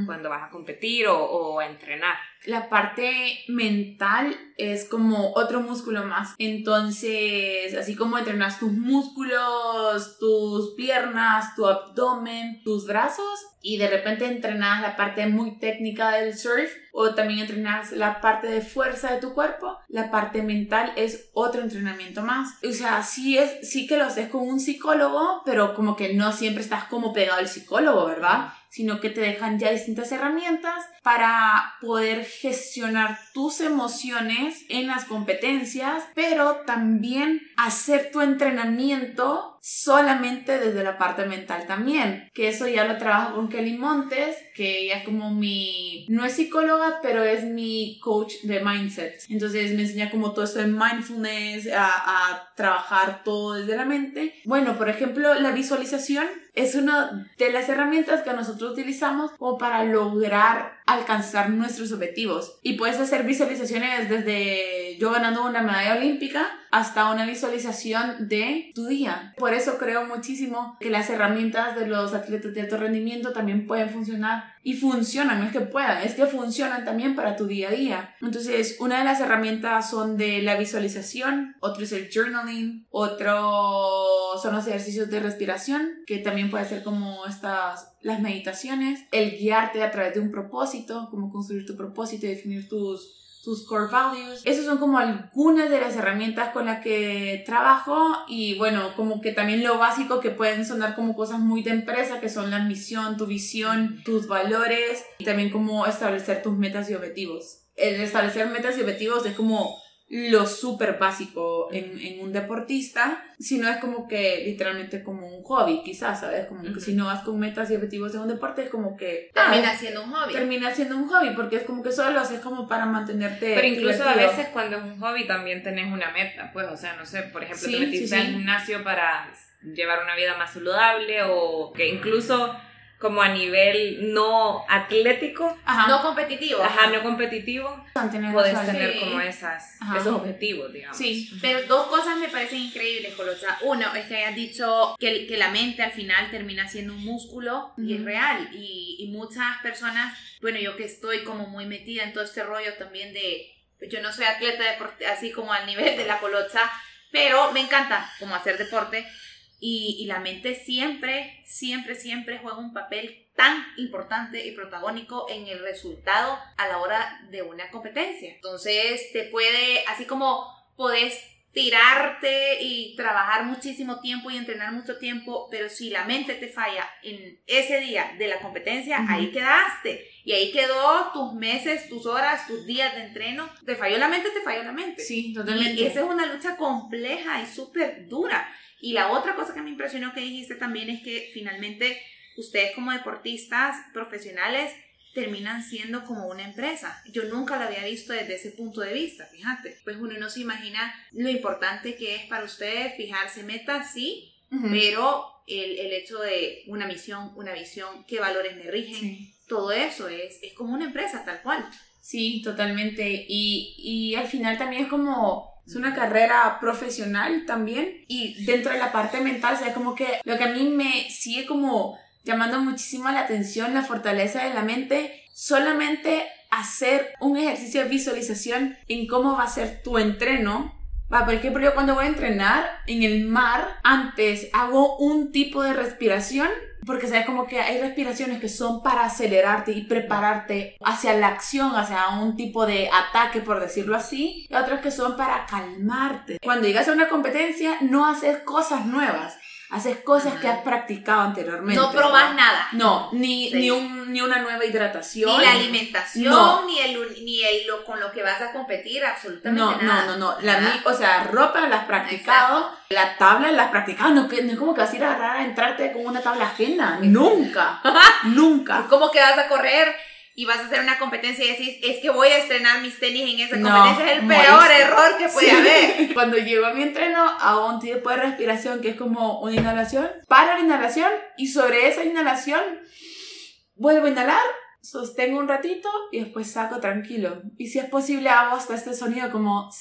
cuando vas a competir o, o a entrenar. La parte mental es como otro músculo más. Entonces, así como entrenas tus músculos, tus piernas, tu abdomen, tus brazos, y de repente entrenas la parte muy técnica del surf, o también entrenas la parte de fuerza de tu cuerpo, la parte mental es otro entrenamiento más. O sea, sí, es, sí que lo haces con un psicólogo, pero como que no siempre estás como pegado al psicólogo, ¿verdad? Sino que te dejan ya distintas herramientas para poder gestionar tus emociones en las competencias, pero también hacer tu entrenamiento solamente desde la parte mental también, que eso ya lo trabajo con Kelly Montes, que ella es como mi, no es psicóloga, pero es mi coach de mindset. Entonces me enseña como todo esto de mindfulness, a, a trabajar todo desde la mente. Bueno, por ejemplo, la visualización es una de las herramientas que nosotros utilizamos como para lograr alcanzar nuestros objetivos. Y puedes hacer visualizaciones desde yo ganando una medalla olímpica hasta una visualización de tu día. Por eso creo muchísimo que las herramientas de los atletas de alto rendimiento también pueden funcionar y funcionan, no es que puedan, es que funcionan también para tu día a día. Entonces, una de las herramientas son de la visualización, otro es el journaling, otro son los ejercicios de respiración, que también puede ser como estas las meditaciones, el guiarte a través de un propósito, como construir tu propósito y definir tus tus core values. Esas son como algunas de las herramientas con las que trabajo y bueno, como que también lo básico que pueden sonar como cosas muy de empresa, que son la misión, tu visión, tus valores y también como establecer tus metas y objetivos. El establecer metas y objetivos es como lo súper básico en, en, un deportista, sino es como que literalmente como un hobby, quizás, ¿sabes? Como que si no vas con metas y objetivos en un deporte, es como que... Termina ah, siendo un hobby. Termina siendo un hobby, porque es como que solo lo haces como para mantenerte... Pero incluso a veces cuando es un hobby también tenés una meta, pues, o sea, no sé, por ejemplo, te metiste al gimnasio para llevar una vida más saludable o que incluso como a nivel no atlético. No competitivo. Ajá, no competitivo. Puedes tener como esas, esos objetivos, digamos. Sí, pero dos cosas me parecen increíbles, Colocha. Uno, es que hayas dicho que, que la mente al final termina siendo un músculo y es real. Y, y muchas personas, bueno, yo que estoy como muy metida en todo este rollo también de, yo no soy atleta deporte, así como al nivel de la Colocha, pero me encanta como hacer deporte y, la mente siempre, siempre, siempre juega un papel tan importante y protagónico en el resultado a la hora de una competencia. Entonces, te puede, así como podés tirarte y trabajar muchísimo tiempo y entrenar mucho tiempo, pero si la mente te falla en ese día de la competencia, ahí quedaste. Y ahí quedó tus meses, tus horas, tus días de entreno. Te falló la mente, te falló la mente. Sí, totalmente. Y esa es una lucha compleja y súper dura. Y la otra cosa que me impresionó que dijiste también es que finalmente ustedes como deportistas profesionales terminan siendo como una empresa. Yo nunca lo había visto desde ese punto de vista, fíjate. Pues uno no se imagina lo importante que es para ustedes fijarse metas, sí, pero el, el, hecho de una misión, una visión, qué valores me rigen, todo eso es, es como una empresa tal cual. Sí, totalmente. Y, y al final también es como es una carrera profesional también y dentro de la parte mental, o como que lo que a mí me sigue como llamando muchísimo la atención, la fortaleza de la mente, solamente hacer un ejercicio de visualización en cómo va a ser tu entreno. Va, por ejemplo, yo cuando voy a entrenar en el mar, antes hago un tipo de respiración porque sabes como que hay respiraciones que son para acelerarte y prepararte hacia la acción, hacia un tipo de ataque, por decirlo así, y otras que son para calmarte. Cuando llegas a una competencia, no haces cosas nuevas haces cosas que has practicado anteriormente. No probas nada. No, ni, ni, un, ni, una nueva hidratación. Ni la alimentación, ni, el, ni el, lo, con lo que vas a competir, absolutamente no, nada. No, no, no, la, o sea, ropa la has practicado, la tabla la has practicado, no, no es como que vas a ir a agarrar a entrarte con una tabla ajena, nunca, nunca. ¿Cómo que vas a correr? Y vas a hacer una competencia y decís, es que voy a estrenar mis tenis en esa competencia, es el peor error que puede haber. Cuando llego a mi entreno, hago un tipo de respiración que es como una inhalación, para la inhalación y sobre esa inhalación vuelvo a inhalar, sostengo un ratito y después saco tranquilo. Y si es posible, hago hasta este sonido como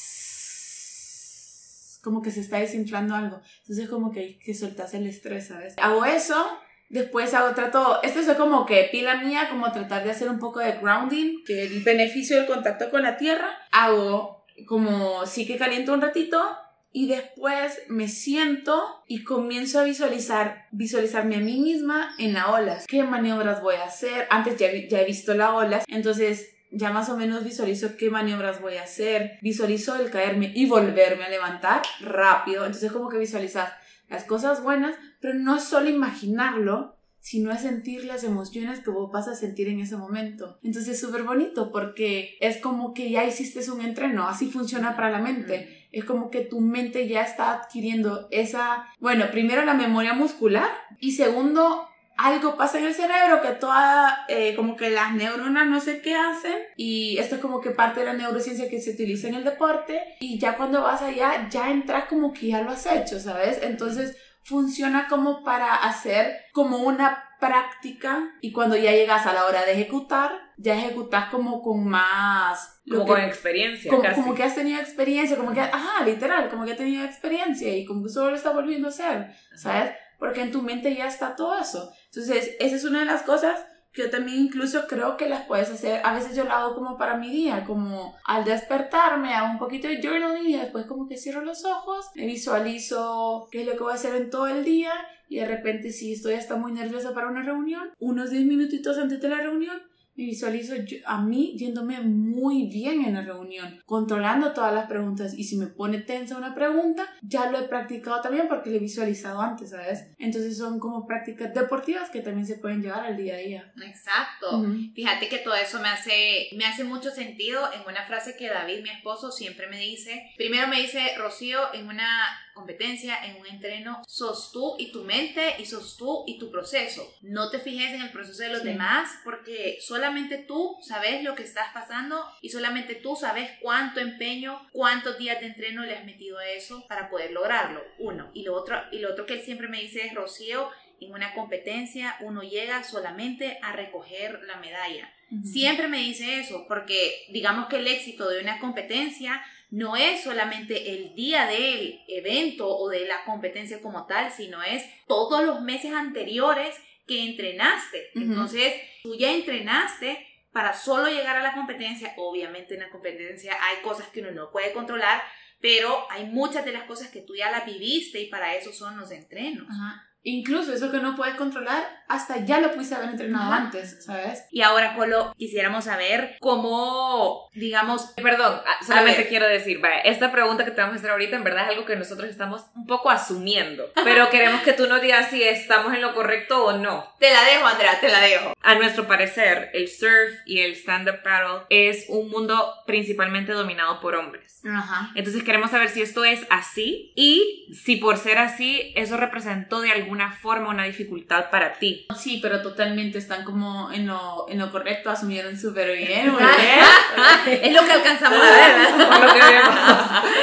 como que se está desinflando algo. Entonces como que, que soltas el estrés, ¿sabes? Hago eso Después hago, trato, esto es como que pila mía, como tratar de hacer un poco de grounding, que el beneficio del contacto con la tierra. Hago como sí que caliento un ratito y después me siento y comienzo a visualizar, visualizarme a mí misma en la ola. ¿Qué maniobras voy a hacer? Antes ya, ya he visto la ola, entonces ya más o menos visualizo qué maniobras voy a hacer, visualizo el caerme y volverme a levantar rápido. Entonces como que visualizas las cosas buenas, pero no es solo imaginarlo, sino es sentir las emociones que vos vas a sentir en ese momento. Entonces es súper bonito porque es como que ya hiciste un entreno, así funciona para la mente. Es como que tu mente ya está adquiriendo esa, bueno, primero la memoria muscular y segundo algo pasa en el cerebro que toda, eh, como que las neuronas no sé qué hacen y esto es como que parte de la neurociencia que se utiliza en el deporte y ya cuando vas allá ya entras como que ya lo has hecho, ¿sabes? Entonces funciona como para hacer como una práctica y cuando ya llegas a la hora de ejecutar, ya ejecutas como con más... Como con experiencia. Como, casi. como que has tenido experiencia, como que, ajá, literal, como que has tenido experiencia y como que solo lo está volviendo a hacer, ¿sabes? Porque en tu mente ya está todo eso. Entonces, esa es una de las cosas que yo también incluso creo que las puedes hacer. A veces yo lo hago como para mi día, como al despertarme hago un poquito de journaling y después como que cierro los ojos, me visualizo qué es lo que voy a hacer en todo el día y de repente si estoy hasta muy nerviosa para una reunión, unos 10 minutitos antes de la reunión, me visualizo a mí yéndome muy bien en la reunión, controlando todas las preguntas y si me pone tensa una pregunta, ya lo he practicado también porque lo he visualizado antes, ¿sabes? Entonces son como prácticas deportivas que también se pueden llevar al día a día. Exacto. Fíjate que todo eso me hace, me hace mucho sentido en una frase que David, mi esposo, siempre me dice. Primero me dice, Rocío, en una competencia, en un entreno, sos tú y tu mente y sos tú y tu proceso. No te fijes en el proceso de los demás porque solamente tú sabes lo que estás pasando y solamente tú sabes cuánto empeño, cuántos días de entreno le has metido a eso para poder lograrlo. Uno. Y lo otro, y lo otro que él siempre me dice es, Rocío, en una competencia uno llega solamente a recoger la medalla. Siempre me dice eso, porque digamos que el éxito de una competencia no es solamente el día del evento o de la competencia como tal, sino es todos los meses anteriores que entrenaste. Entonces, tú ya entrenaste para solo llegar a la competencia. Obviamente en la competencia hay cosas que uno no puede controlar, pero hay muchas de las cosas que tú ya las viviste y para eso son los entrenos. Incluso eso que no puedes controlar, hasta ya lo pudiste haber entrenado antes, ¿sabes? Y ahora, Colo, quisiéramos saber cómo, digamos... Perdón, ah, solamente quiero decir, vaya, esta pregunta que te vamos a hacer ahorita en verdad es algo que nosotros estamos un poco asumiendo, pero queremos que tú nos digas si estamos en lo correcto o no. Te la dejo, Andrea, te la dejo. A nuestro parecer, el surf y el stand-up paddle es un mundo principalmente dominado por hombres. Ajá. Entonces queremos saber si esto es así y si por ser así, eso representó de alguna una forma una dificultad para ti. Sí, pero totalmente están como en lo, en lo correcto, asumieron súper bien, es lo que alcanzamos a ver, lo que vemos,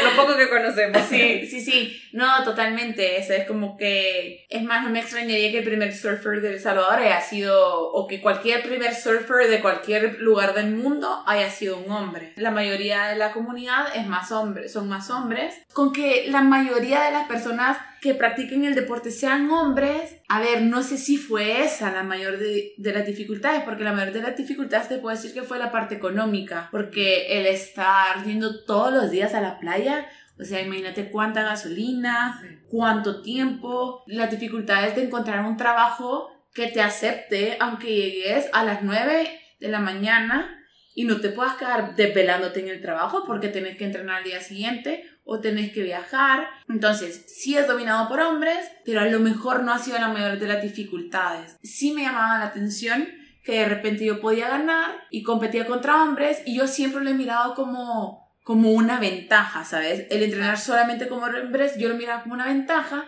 lo poco que conocemos. Sí, sí, sí. No, totalmente. Eso es como que, es más, no me extrañaría que el primer surfer de El Salvador haya sido, o que cualquier primer surfer de cualquier lugar del mundo haya sido un hombre. La mayoría de la comunidad es más hombres, son más hombres. Con que la mayoría de las personas que practiquen el deporte sean hombres, a ver, no sé si fue esa la mayor de, las dificultades, porque la mayor de las dificultades te puedo decir que fue la parte económica, porque el estar yendo todos los días a la playa, o sea, imagínate cuánta gasolina, cuánto tiempo, las dificultades de encontrar un trabajo que te acepte, aunque llegues a las 9 de la mañana y no te puedas quedar desvelándote en el trabajo porque tenés que entrenar al día siguiente o tenés que viajar. Entonces, sí es dominado por hombres, pero a lo mejor no ha sido la mayor de las dificultades. Sí me llamaba la atención que de repente yo podía ganar y competía contra hombres y yo siempre lo he mirado como como una ventaja, ¿sabes? El entrenar solamente como hombres yo lo miraba como una ventaja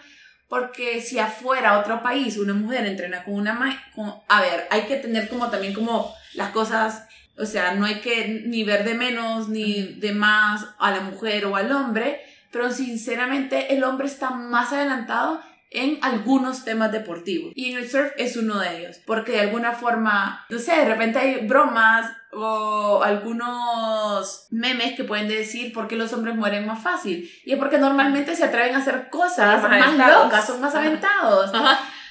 porque si afuera, otro país, una mujer entrena con una... Con, a ver, hay que tener como también como las cosas o sea, no hay que ni ver de menos ni de más a la mujer o al hombre, pero sinceramente el hombre está más adelantado en algunos temas deportivos. Y en el surf es uno de ellos, porque de alguna forma, no sé, de repente hay bromas o algunos memes que pueden decir por qué los hombres mueren más fácil. Y es porque normalmente se atreven a hacer cosas más, locas, son más aventados.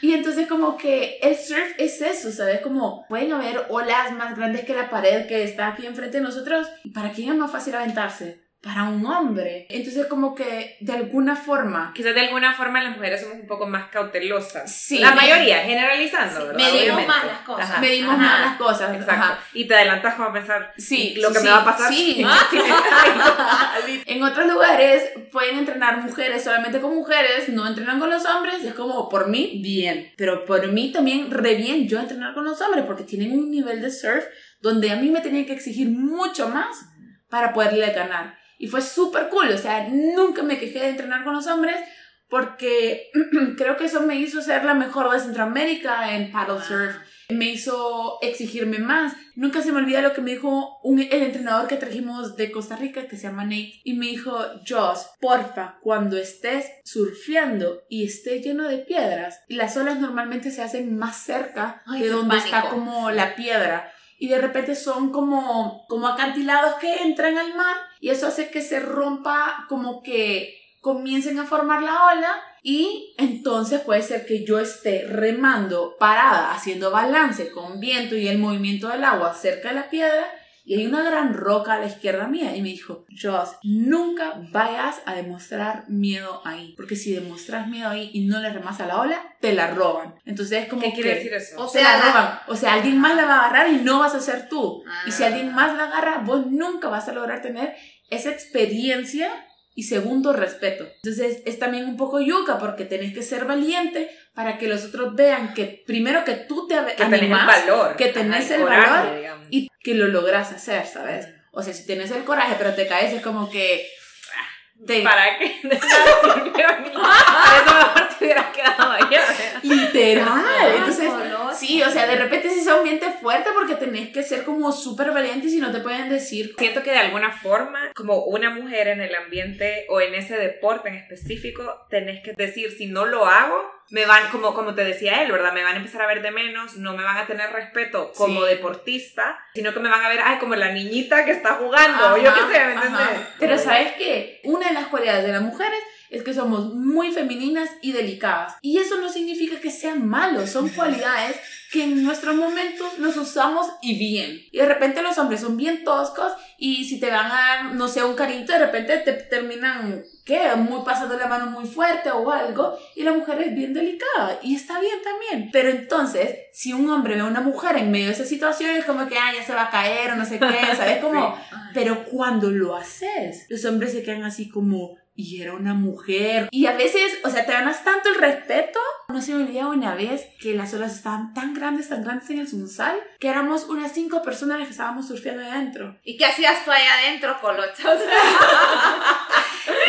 Y entonces como que el surf es eso, ¿sabes? Como pueden haber olas más grandes que la pared que está aquí enfrente de nosotros. ¿Para quién es más fácil aventarse? Para un hombre. Entonces como que de alguna forma... Quizás de alguna forma las mujeres somos un poco más cautelosas. Sí. La mayoría, generalizando, ¿verdad? Medimos Obviamente. más las cosas. Ajá. Medimos Ajá. más las cosas. Exacto. Ajá. Y te adelantas como a pensar Sí, lo que sí, me va a pasar. sí. En otros lugares pueden entrenar mujeres solamente con mujeres, no entrenan con los hombres, y es como por mí, bien. Pero por mí también re bien yo entrenar con los hombres, porque tienen un nivel de surf donde a mí me tenían que exigir mucho más para poderle ganar. Y fue súper cool, o sea, nunca me quejé de entrenar con los hombres porque creo que eso me hizo ser la mejor de Centroamérica en paddle surf. Me hizo exigirme más. Nunca se me olvida lo que me dijo un, el entrenador que trajimos de Costa Rica, que se llama Nate, y me dijo, Joss, porfa, cuando estés surfeando y esté lleno de piedras, las olas normalmente se hacen más cerca Ay, de donde está como la piedra. Y de repente son como, como acantilados que entran al mar y eso hace que se rompa como que comiencen a formar la ola y entonces puede ser que yo esté remando parada, haciendo balance con viento y el movimiento del agua cerca de la piedra y hay una gran roca a la izquierda mía y me dijo, Joss, nunca vayas a demostrar miedo ahí, porque si demuestras miedo ahí y no le remas a la ola, te la roban. Entonces es como ¿Qué quiere que decir eso? O sea, la roban. O sea, alguien más la va a agarrar y no vas a ser tú. Ah. Y si alguien más la agarra, vos nunca vas a lograr tener esa experiencia y segundo, respeto. Entonces es también un poco yuca porque tenés que ser valiente para que los otros vean que primero que tú te que tenés el animás valor. que tenés Ajá, el coraje, valor digamos. y que lo logras hacer, ¿sabes? O sea, si tienes el coraje pero te caes es como que... Te, ¿Para qué? De nada sirvió ni- Para eso mejor te hubieras quedado allá. Literal. Entonces. Sí, o sea, de repente sí es un ambiente fuerte porque tenés que ser como súper valiente y si no te pueden decir Siento que de alguna forma, como una mujer en el ambiente o en ese deporte en específico, tenés que decir, si no lo hago, me van, como, como te decía él, ¿verdad? Me van a empezar a ver de menos, no me van a tener respeto como Sí. deportista, sino que me van a ver, ay, como la niñita que está jugando, yo qué sé, ¿me Ajá, entendés? ajá. Pero sabes que una de las cualidades de las mujeres es que somos muy femeninas y delicadas. Y eso no significa que sean malos, son cualidades que en nuestros momentos los usamos y bien. Y de repente los hombres son bien toscos y si te van a dar, no sé, un cariñito, de repente te terminan, ¿qué? Muy pasando la mano muy fuerte o algo. Y la mujer es bien delicada y está bien también. Pero entonces, si un hombre ve a una mujer en medio de esa situación, es como que, ah, ya se va a caer o no sé qué, ¿sabes? Como, pero cuando lo haces, los hombres se quedan así como, y era una mujer. Y a veces, o sea, te ganas tanto el respeto. No se me olvida una vez que las olas estaban tan grandes, tan grandes en el Sunsal, que éramos unas cinco personas las que estábamos surfeando adentro. ¿Y qué hacías tú ahí adentro, sea,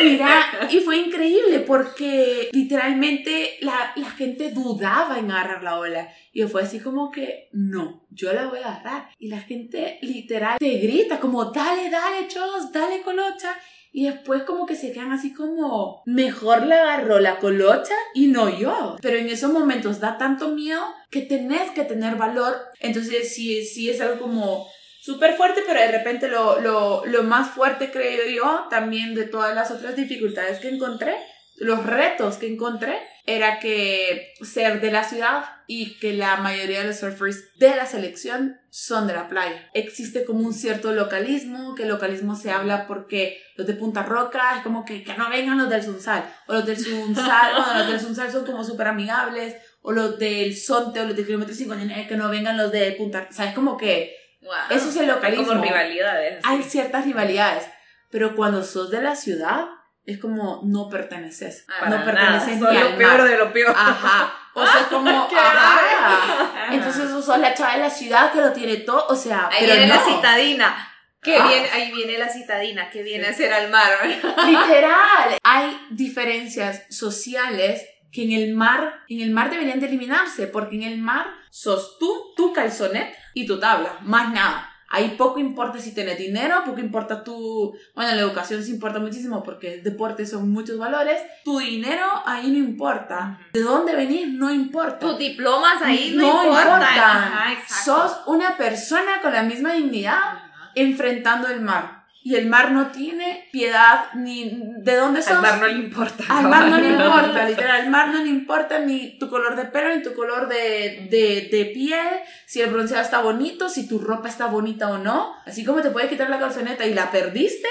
Mira, y fue increíble porque literalmente la, la gente dudaba en agarrar la ola. Y fue así como que, no, yo la voy a agarrar. Y la gente literal te grita como, dale, dale, chos, dale, colocha. Y después como que se quedan así como, mejor la agarró la colocha y no yo. Pero en esos momentos da tanto miedo que tenés que tener valor. Entonces sí, sí es algo como súper fuerte, pero de repente lo, lo, lo más fuerte creo yo también de todas las otras dificultades que encontré, los retos que encontré, era que ser de la ciudad y que la mayoría de los surfers de la selección son de la playa. Existe como un cierto localismo, que el localismo se habla porque los de Punta Roca es como que, que no vengan los del Sunsal, o los del Sunsal, bueno, los del Sunsal son como súper amigables, o los del Sonte o los del kilómetro 59, que no vengan los de Punta, ¿sabes? Como que wow. eso es el localismo. como rivalidades. Hay ciertas rivalidades, pero cuando sos de la ciudad, es como no perteneces. Ah, no nada, perteneces son ni lo al peor mar. de lo peor. Ajá. O sea, es como, ajá. Entonces vos sos la chava de la ciudad que lo tiene todo, o sea, Ahí pero viene no. la citadina. Que Ah. viene, ahí viene la citadina, que viene a ser al mar. Literal. Hay diferencias sociales que en el mar, en el mar deberían de eliminarse, porque en el mar sos tú, tu calzonet y tu tabla, más nada. Ahí poco importa si tienes dinero, poco importa tu... Bueno, la educación sí importa muchísimo porque el deporte son muchos valores. Tu dinero ahí no importa. De dónde venís no importa. Tus diplomas ahí no, importan. Ajá, exacto. Sos una persona con la misma dignidad enfrentando el mar. Y el mar no tiene piedad ni de dónde sos. Al mar no le importa. Al mar no le importa, literal. Al mar no le importa ni tu color de pelo, ni tu color de, de, de piel, si el bronceado está bonito, si tu ropa está bonita o no. Así como te puede quitar la calzoneta y la perdiste,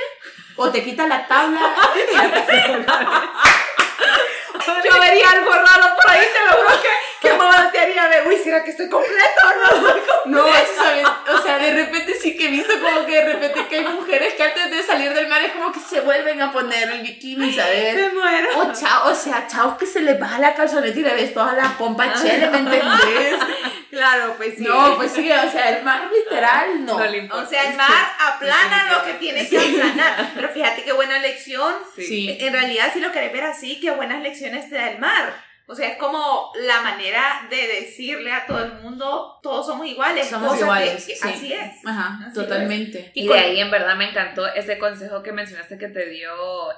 o te quita la tabla. Yo vería algo raro por ahí, te lo juro que, que me voltearía a ver, uy, ¿será que estoy completa o no estoy completa? No, eso sabes, o sea, de repente sí que he visto como que de repente que hay mujeres que antes de salir del mar es como que se vuelven a poner el bikini, ¿sabes? Me muero. O chao, o sea, chao que se le baja la calzoneta y le ves toda la pompa chele, ¿me entendés? Claro, pues sí. No, pues sí, o sea, el mar literal no. No le importa. O sea, el mar aplana lo que tiene que aplanar. Pero fíjate qué buena lección. Sí. En realidad, si lo querés ver así, qué buenas lecciones te da el mar. O sea, es como la manera de decirle a todo el mundo, todos somos iguales. Somos iguales, que sí. Así es. Ajá, Así totalmente. Y de ahí en verdad me encantó ese consejo que mencionaste que te dio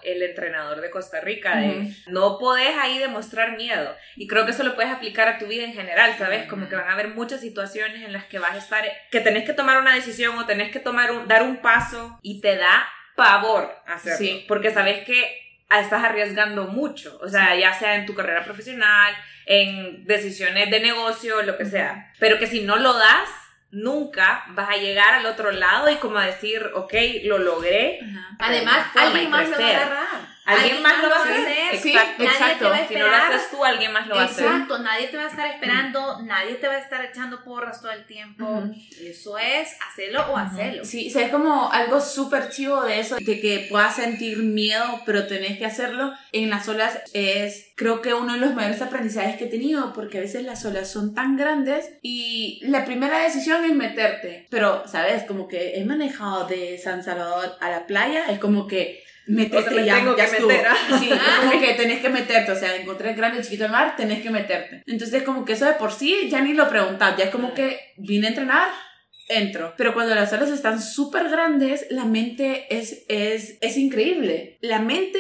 el entrenador de Costa Rica, de Ujú. no podés ahí demostrar miedo. Y creo que eso lo puedes aplicar a tu vida en general, ¿sabes? Como que van a haber muchas situaciones en las que vas a estar, que tenés que tomar una decisión o tenés que tomar un, dar un paso y te da pavor hacerlo. Sí. Porque sabes que estás arriesgando mucho, o sea, ya sea en tu carrera profesional, en decisiones de negocio, lo que sea. Pero que si no lo das, nunca vas a llegar al otro lado y como a decir, ok, lo logré. Ajá. Además, alguien más lo va a agarrar. Alguien más lo va a hacer. Sí, Exacto. exacto. Nadie te va a Si no lo haces tú, alguien más lo va a hacer. Exacto, nadie te va a estar esperando, nadie te va a estar echando porras todo el tiempo. Eso es hacerlo o hacerlo. Sí, o sea, es como algo súper chivo de eso, de que puedas sentir miedo, pero tenés que hacerlo. En las olas es, creo que uno de los mayores aprendizajes que he tenido, porque a veces las olas son tan grandes y la primera decisión es meterte. Pero, ¿sabes? Como que he manejado de San Salvador a la playa, es como que meterte O sea, me ya, tengo ya que meter, ¿ah? Sí, como que tenés que meterte, o sea, encontré el grande, el chiquito, el mar, tenés que meterte. Entonces, como que eso de por sí ya ni lo preguntas, ya es como que vine a entrenar, entro. Pero cuando las olas están súper grandes, la mente es, es, es increíble. La mente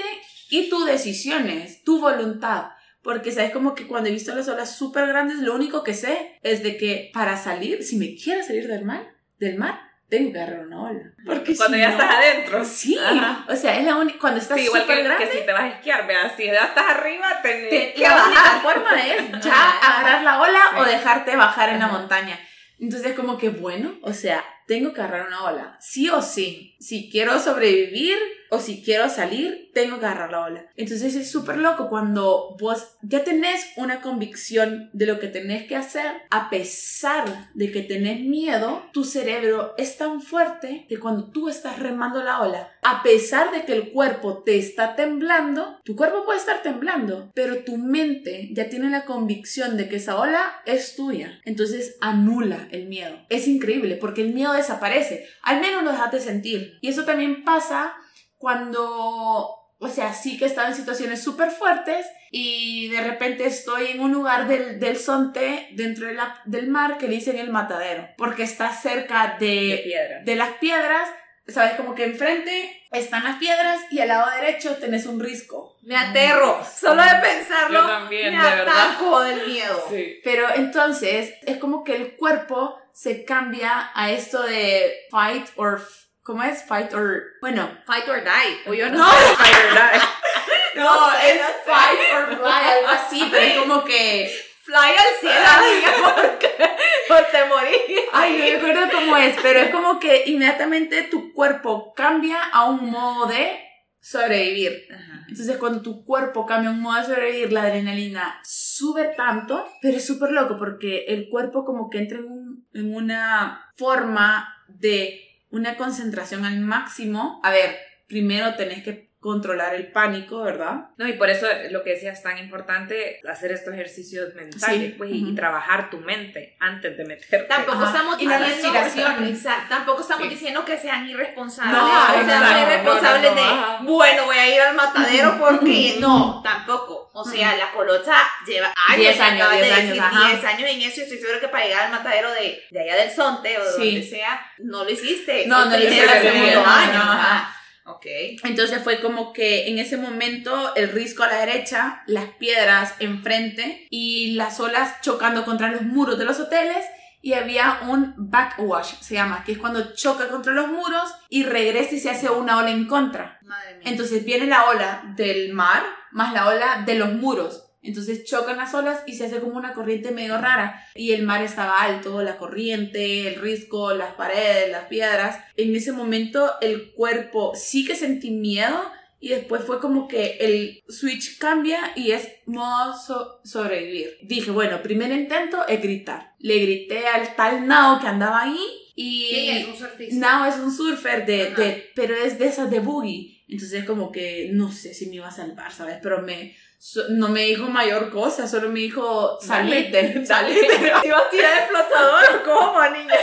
y tus decisiones, tu voluntad. Porque sabes como que cuando he visto las olas súper grandes, lo único que sé es de que para salir, si me quiero salir del mar, del mar, tengo que agarrar una ola. Porque Cuando si ya no- estás adentro. Sí, Ajá. o sea, es la única, cuando estás Sí, igual que, grande, que si te vas a esquiar, vea, si ya estás arriba, tenés te- que la única bajar. forma es ya agarrar la ola Sí. o dejarte bajar en la Ajá. montaña. Entonces como que bueno, o sea, tengo que agarrar una ola, sí o sí. Si quiero sobrevivir o si quiero salir, tengo que agarrar la ola. Entonces es súper loco cuando vos ya tenés una convicción de lo que tenés que hacer, a pesar de que tenés miedo, tu cerebro es tan fuerte que cuando tú estás remando la ola, a pesar de que el cuerpo te está temblando, tu cuerpo puede estar temblando, pero tu mente ya tiene la convicción de que esa ola es tuya. Entonces anula el miedo. Es increíble porque el miedo desaparece. Al menos lo dejaste sentir. Y eso también pasa cuando, o sea, sí que he estado en situaciones súper fuertes y de repente estoy en un lugar del, del Sonte, dentro de la- del mar, que le dicen el matadero, porque está cerca De de, piedra. de las piedras, ¿sabes? Como que enfrente están las piedras y al lado derecho tenés un risco. Me aterro. Solo de pensarlo, Yo también, me de verdad. ataco del miedo. Sí. Pero entonces es como que el cuerpo se cambia a esto de fight or... ¿Cómo es? Fight or... Bueno, Fight or die. O yo no. No, ¿verdad? no, sé, es no sé. fight or fly, algo así, pero es como que... Fly al cielo, amiga, porque o te morí. Ay, no me acuerdo cómo es, pero es como que inmediatamente tu cuerpo cambia a un modo de sobrevivir. Ajá. Entonces, cuando tu cuerpo cambia a un modo de sobrevivir, la adrenalina sube tanto, pero es súper loco porque el cuerpo como que entra en, un- en una forma de una concentración al máximo. A ver, primero tenés que controlar el pánico, ¿verdad? No, y por eso lo que decías es tan importante hacer estos ejercicios mentales, Sí, pues, y- y ujú. trabajar tu mente antes de meterte. Tampoco Ajá. estamos Y diciendo, respiración. Exacto, tampoco estamos Sí. diciendo que sean irresponsables, No, o sean exacto. irresponsables No, no, no, de, bueno, voy a ir al matadero porque no, tampoco. O sea, la colocha lleva años, Diez años, acabas de diez años, decir, ajá. 10 años en eso y estoy seguro que para llegar al matadero de, de allá del Sonte o de Sí. donde sea, no lo hiciste. No, no lo hiciste, Ok. Entonces fue como que en ese momento el risco a la derecha, las piedras enfrente y las olas chocando contra los muros de los hoteles y había un backwash, se llama, que es cuando choca contra los muros y regresa y se hace una ola en contra. Madre mía. Entonces viene la ola del mar más la ola de los muros. Entonces chocan las olas y se hace como una corriente medio rara. Y el mar estaba alto, la corriente, el risco, las paredes, las piedras. En ese momento el cuerpo sí que sentí miedo y después fue como que el switch cambia y es modo so- sobrevivir. Dije, bueno, primer intento es gritar. Le grité al tal Nao que andaba ahí y... ¿Quién es un surfista? Nao es un surfer de, pero es de esas de boogie. Entonces como que no sé si me iba a salvar, ¿sabes? Pero me, no me dijo mayor cosa, solo me dijo salite, salite. ¿Te ibas a tirar o cómo, niña?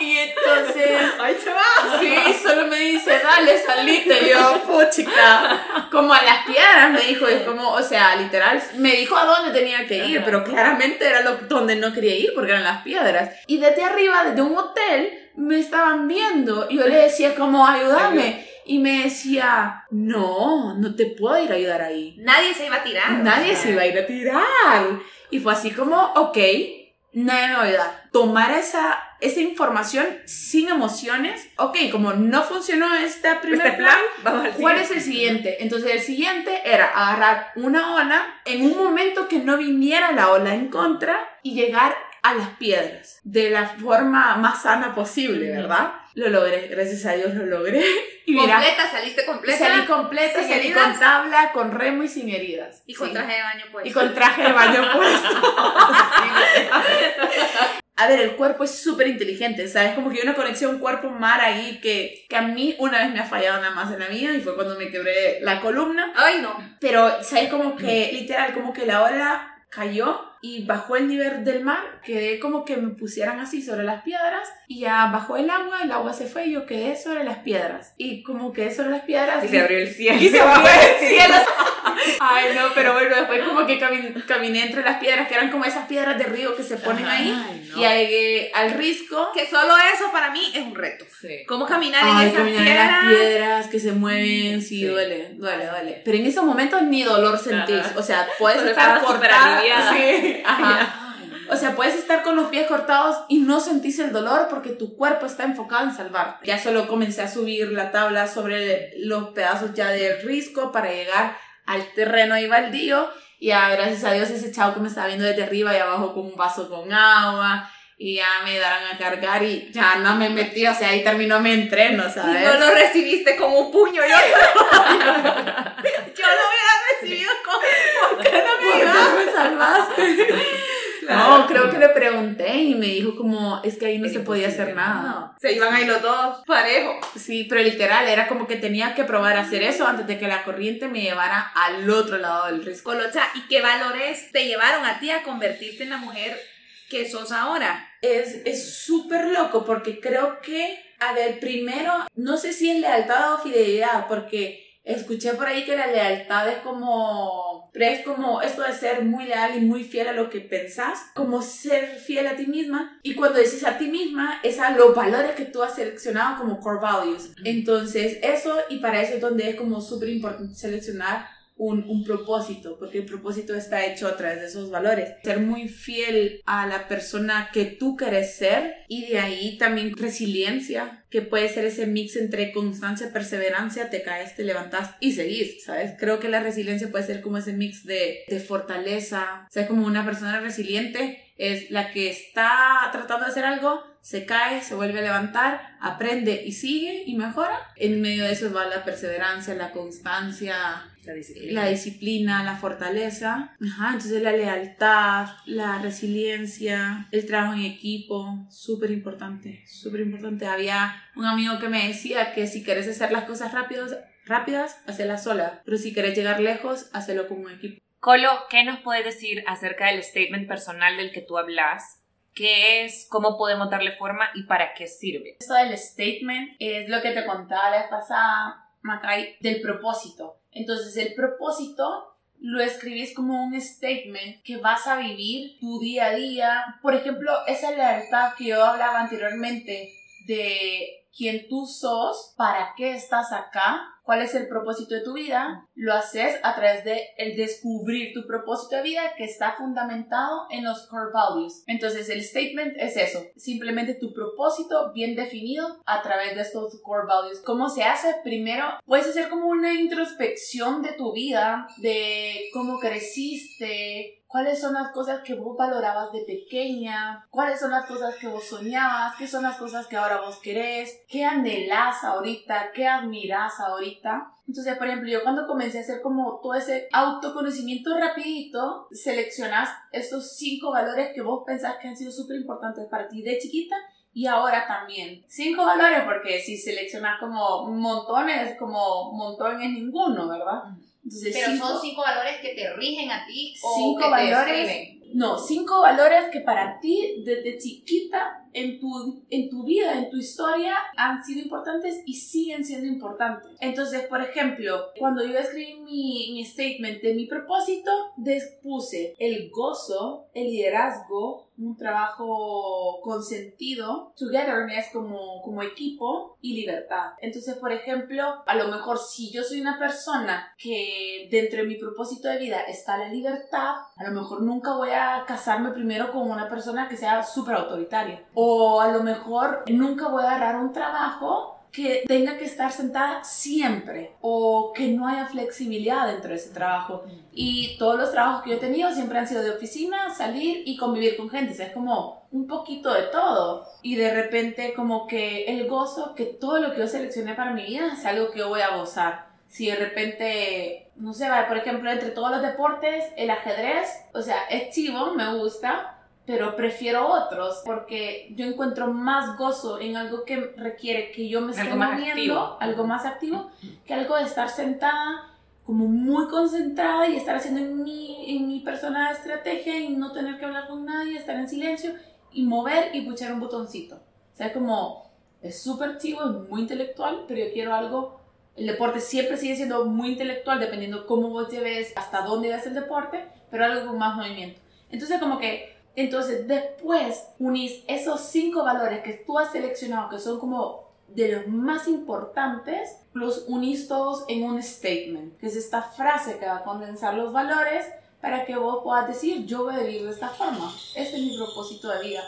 Y entonces, Ahí se va. sí, solo me dice, dale, salite. Y yo, puchica, como a las piedras me dijo, es como, o sea, literal, me dijo a dónde tenía que ir, pero claramente era lo, donde no quería ir porque eran las piedras. Y desde arriba, desde un hotel, me estaban viendo y yo le decía como, ayúdame. Y me decía, no, no te puedo ir a ayudar ahí. Nadie se iba a tirar. Nadie se iba a ir a tirar. Y fue así como, ok, nadie me va a ayudar. Tomar esa, esa información sin emociones. Ok, como no funcionó este primer Este plan, plan, vamos al ¿cuál es el siguiente? Entonces el siguiente era agarrar una ola en un momento que no viniera la ola en contra y llegar a las piedras de la forma más sana posible. ¿verdad? Lo logré, gracias a Dios lo logré. Y mira, Completa, saliste completa. salí completa, sin salí heridas. con tabla, con remo y sin heridas. Y con Sí. traje de baño pues. Y con traje de baño puesto. A ver, el cuerpo es súper inteligente, ¿sabes? Como que hay una conexión cuerpo-mar ahí que, que a mí una vez me ha fallado nada más en la vida y fue cuando me quebré la columna. Ay, no. Pero, ¿sabes? Como que, literal, como que la ola cayó y bajó el nivel del mar. Quedé como que me pusieran así sobre las piedras y ya bajó el agua, el agua se fue y yo quedé sobre las piedras. Y como quedé sobre las piedras. Y se abrió el cielo. Y se abrió el cielo. Ay, no, pero bueno, después como que cami- caminé entre las piedras, que eran como esas piedras de río que se ponen ahí. Ay, no. Y llegué al risco. Que solo eso para mí es un reto. Sí. ¿Cómo caminar Ay, en esas caminar en piedras? las piedras que se mueven, sí, Sí. duele, duele, duele. Pero en esos momentos ni dolor sentís. Ajá. O sea, puedes Solo estar cortada. Sí, ajá. O sea, puedes estar con los pies cortados y no sentís el dolor porque tu cuerpo está enfocado en salvarte. Ya solo comencé a subir la tabla sobre los pedazos ya del risco para llegar al terreno y baldío. Y ya, gracias a Dios, ese chavo que me estaba viendo desde arriba y abajo con un vaso con agua. Y ya me daban a cargar y ya no me metí. O sea, ahí terminó mi entreno, Y ¿sabes? no lo recibiste con un puño. Yo, yo lo hubiera recibido con... ¿Por qué no me ¿Por qué me salvaste? No, creo que le pregunté y me dijo como, es que ahí no se podía hacer nada. No, se iban ahí los dos parejo. Sí, pero literal, era como que tenía que probar a hacer eso antes de que la corriente me llevara al otro lado del risco. Colocha, ¿y qué valores te llevaron a ti a convertirte en la mujer que sos ahora? Es es súper loco porque creo que, a ver, primero, no sé si es lealtad o fidelidad, porque escuché por ahí que la lealtad es como, pero es como esto de ser muy leal y muy fiel a lo que pensás, como ser fiel a ti misma. Y cuando dices a ti misma, es a los valores que tú has seleccionado como core values. Entonces, eso, y para eso es donde es como súper importante seleccionar un, propósito, porque el propósito está hecho a través de esos valores. Ser muy fiel a la persona que tú quieres ser y de ahí también resiliencia, que puede ser ese mix entre constancia, perseverancia, te caes, te levantas y seguís, ¿sabes? Creo que la resiliencia puede ser como ese mix de, de fortaleza, o sea, como una persona resiliente es la que está tratando de hacer algo, se cae, se vuelve a levantar, aprende y sigue y mejora. En medio de eso va la perseverancia, la constancia, La disciplina. la disciplina, la fortaleza. Ajá, entonces la lealtad, la resiliencia, el trabajo en equipo, súper importante, súper importante. Había un amigo que me decía que si quieres hacer las cosas rápidas, rápidas, hazlas sola, pero si quieres llegar lejos, hazlo con un equipo. Colo, ¿qué nos puedes decir acerca del statement personal del que tú hablas? ¿Qué es? ¿Cómo podemos darle forma? ¿Y para qué sirve? Esto del statement es lo que te contaba la vez pasada, Macay, del propósito. Entonces, el propósito lo escribís como un statement que vas a vivir tu día a día. Por ejemplo, esa lealtad que yo hablaba anteriormente de quién tú sos, para qué estás acá, cuál es el propósito de tu vida, lo haces a través de el descubrir tu propósito de vida que está fundamentado en los core values. Entonces el statement es eso, simplemente tu propósito bien definido a través de estos core values. ¿Cómo se hace? Primero, puedes hacer como una introspección de tu vida, de cómo creciste, cuáles son las cosas que vos valorabas de pequeña, cuáles son las cosas que vos soñabas, qué son las cosas que ahora vos querés, qué anhelás ahorita, qué admirás ahorita. Entonces, por ejemplo, yo cuando comencé a hacer como todo ese autoconocimiento rapidito, seleccionás estos cinco valores que vos pensás que han sido súper importantes para ti de chiquita y ahora también. Cinco valores porque si seleccionas como montones, como montones ninguno, ¿verdad? Pero son cinco valores que te rigen a ti o cinco que valores, te No, cinco valores que para ti desde chiquita en tu, en tu vida, en tu historia, han sido importantes y siguen siendo importantes. Entonces, por ejemplo, cuando yo escribí mi, mi statement de mi propósito, puse el gozo, el liderazgo, un trabajo con sentido, togetherness como, como equipo y libertad. Entonces, por ejemplo, a lo mejor si yo soy una persona que dentro de mi propósito de vida está la libertad, a lo mejor nunca voy a casarme primero con una persona que sea súper autoritaria. O a lo mejor nunca voy a agarrar un trabajo que tenga que estar sentada siempre o que no haya flexibilidad dentro de ese trabajo. Y todos los trabajos que yo he tenido siempre han sido de oficina, salir y convivir con gente. O sea, es como un poquito de todo. Y de repente como que el gozo, que todo lo que yo seleccioné para mi vida es algo que yo voy a gozar. Si de repente, no sé, por ejemplo, entre todos los deportes, el ajedrez, o sea, es chivo, me gusta, pero prefiero otros porque yo encuentro más gozo en algo que requiere que yo me esté moviendo, algo más activo, que algo de estar sentada como muy concentrada y estar haciendo en mi, en mi persona de estrategia y no tener que hablar con nadie, estar en silencio y mover y puchar un botoncito. O sea, como es súper activo, es muy intelectual, pero yo quiero algo el deporte siempre sigue siendo muy intelectual dependiendo cómo vos lleves, hasta dónde vas el deporte, pero algo con más movimiento. Entonces como que entonces, después unís esos cinco valores que tú has seleccionado, que son como de los más importantes, los unís todos en un statement, que es esta frase que va a condensar los valores para que vos puedas decir, yo voy a vivir de esta forma, este es mi propósito de vida.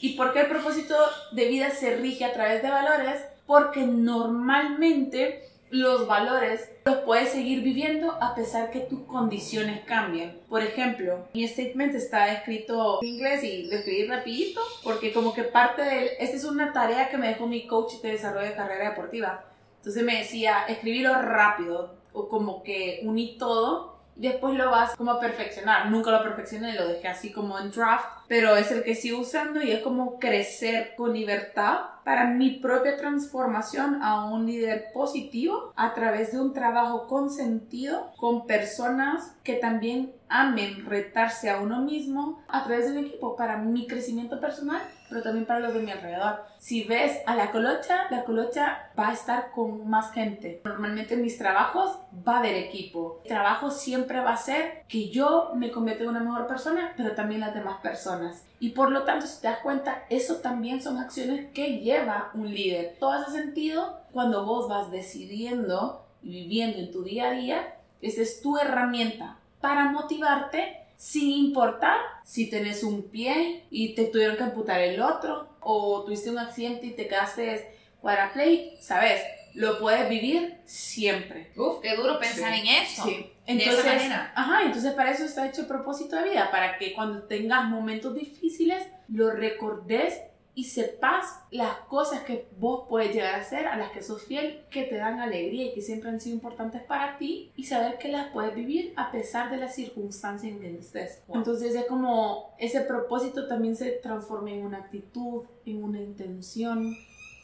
¿Y por qué el propósito de vida se rige a través de valores? Porque normalmente los valores los puedes seguir viviendo a pesar que tus condiciones cambien. Por ejemplo, mi statement está escrito en inglés y lo escribí rapidito porque como que parte de... Esta es una tarea que me dejó mi coach de desarrollo de carrera deportiva. Entonces me decía, escribirlo rápido o como que uní todo después lo vas como a perfeccionar. Nunca lo perfeccioné, lo dejé así como en draft, pero es el que sigo usando y es como crecer con libertad para mi propia transformación a un líder positivo a través de un trabajo con sentido con personas que también amen retarse a uno mismo a través de un equipo para mi crecimiento personal, pero también para los de mi alrededor. Si ves a la colocha, la colocha va a estar con más gente. Normalmente en mis trabajos va a haber equipo. El trabajo siempre va a ser que yo me convierta en una mejor persona, pero también las demás personas. Y por lo tanto, si te das cuenta, eso también son acciones que lleva un líder. Todo ese sentido cuando vos vas decidiendo y viviendo en tu día a día. Esa es tu herramienta para motivarte sin importar si tenés un pie y te tuvieron que amputar el otro o tuviste un accidente y te quedaste play, ¿sabes? Lo puedes vivir siempre. Uf, qué duro pensar en eso. Sí. Entonces, Ajá, entonces para eso está hecho el propósito de vida, para que cuando tengas momentos difíciles lo recordes y sepas las cosas que vos puedes llegar a hacer, a las que sos fiel, que te dan alegría y que siempre han sido importantes para ti y saber que las puedes vivir a pesar de las circunstancias en que estés. Entonces es como ese propósito también se transforma en una actitud, en una intención,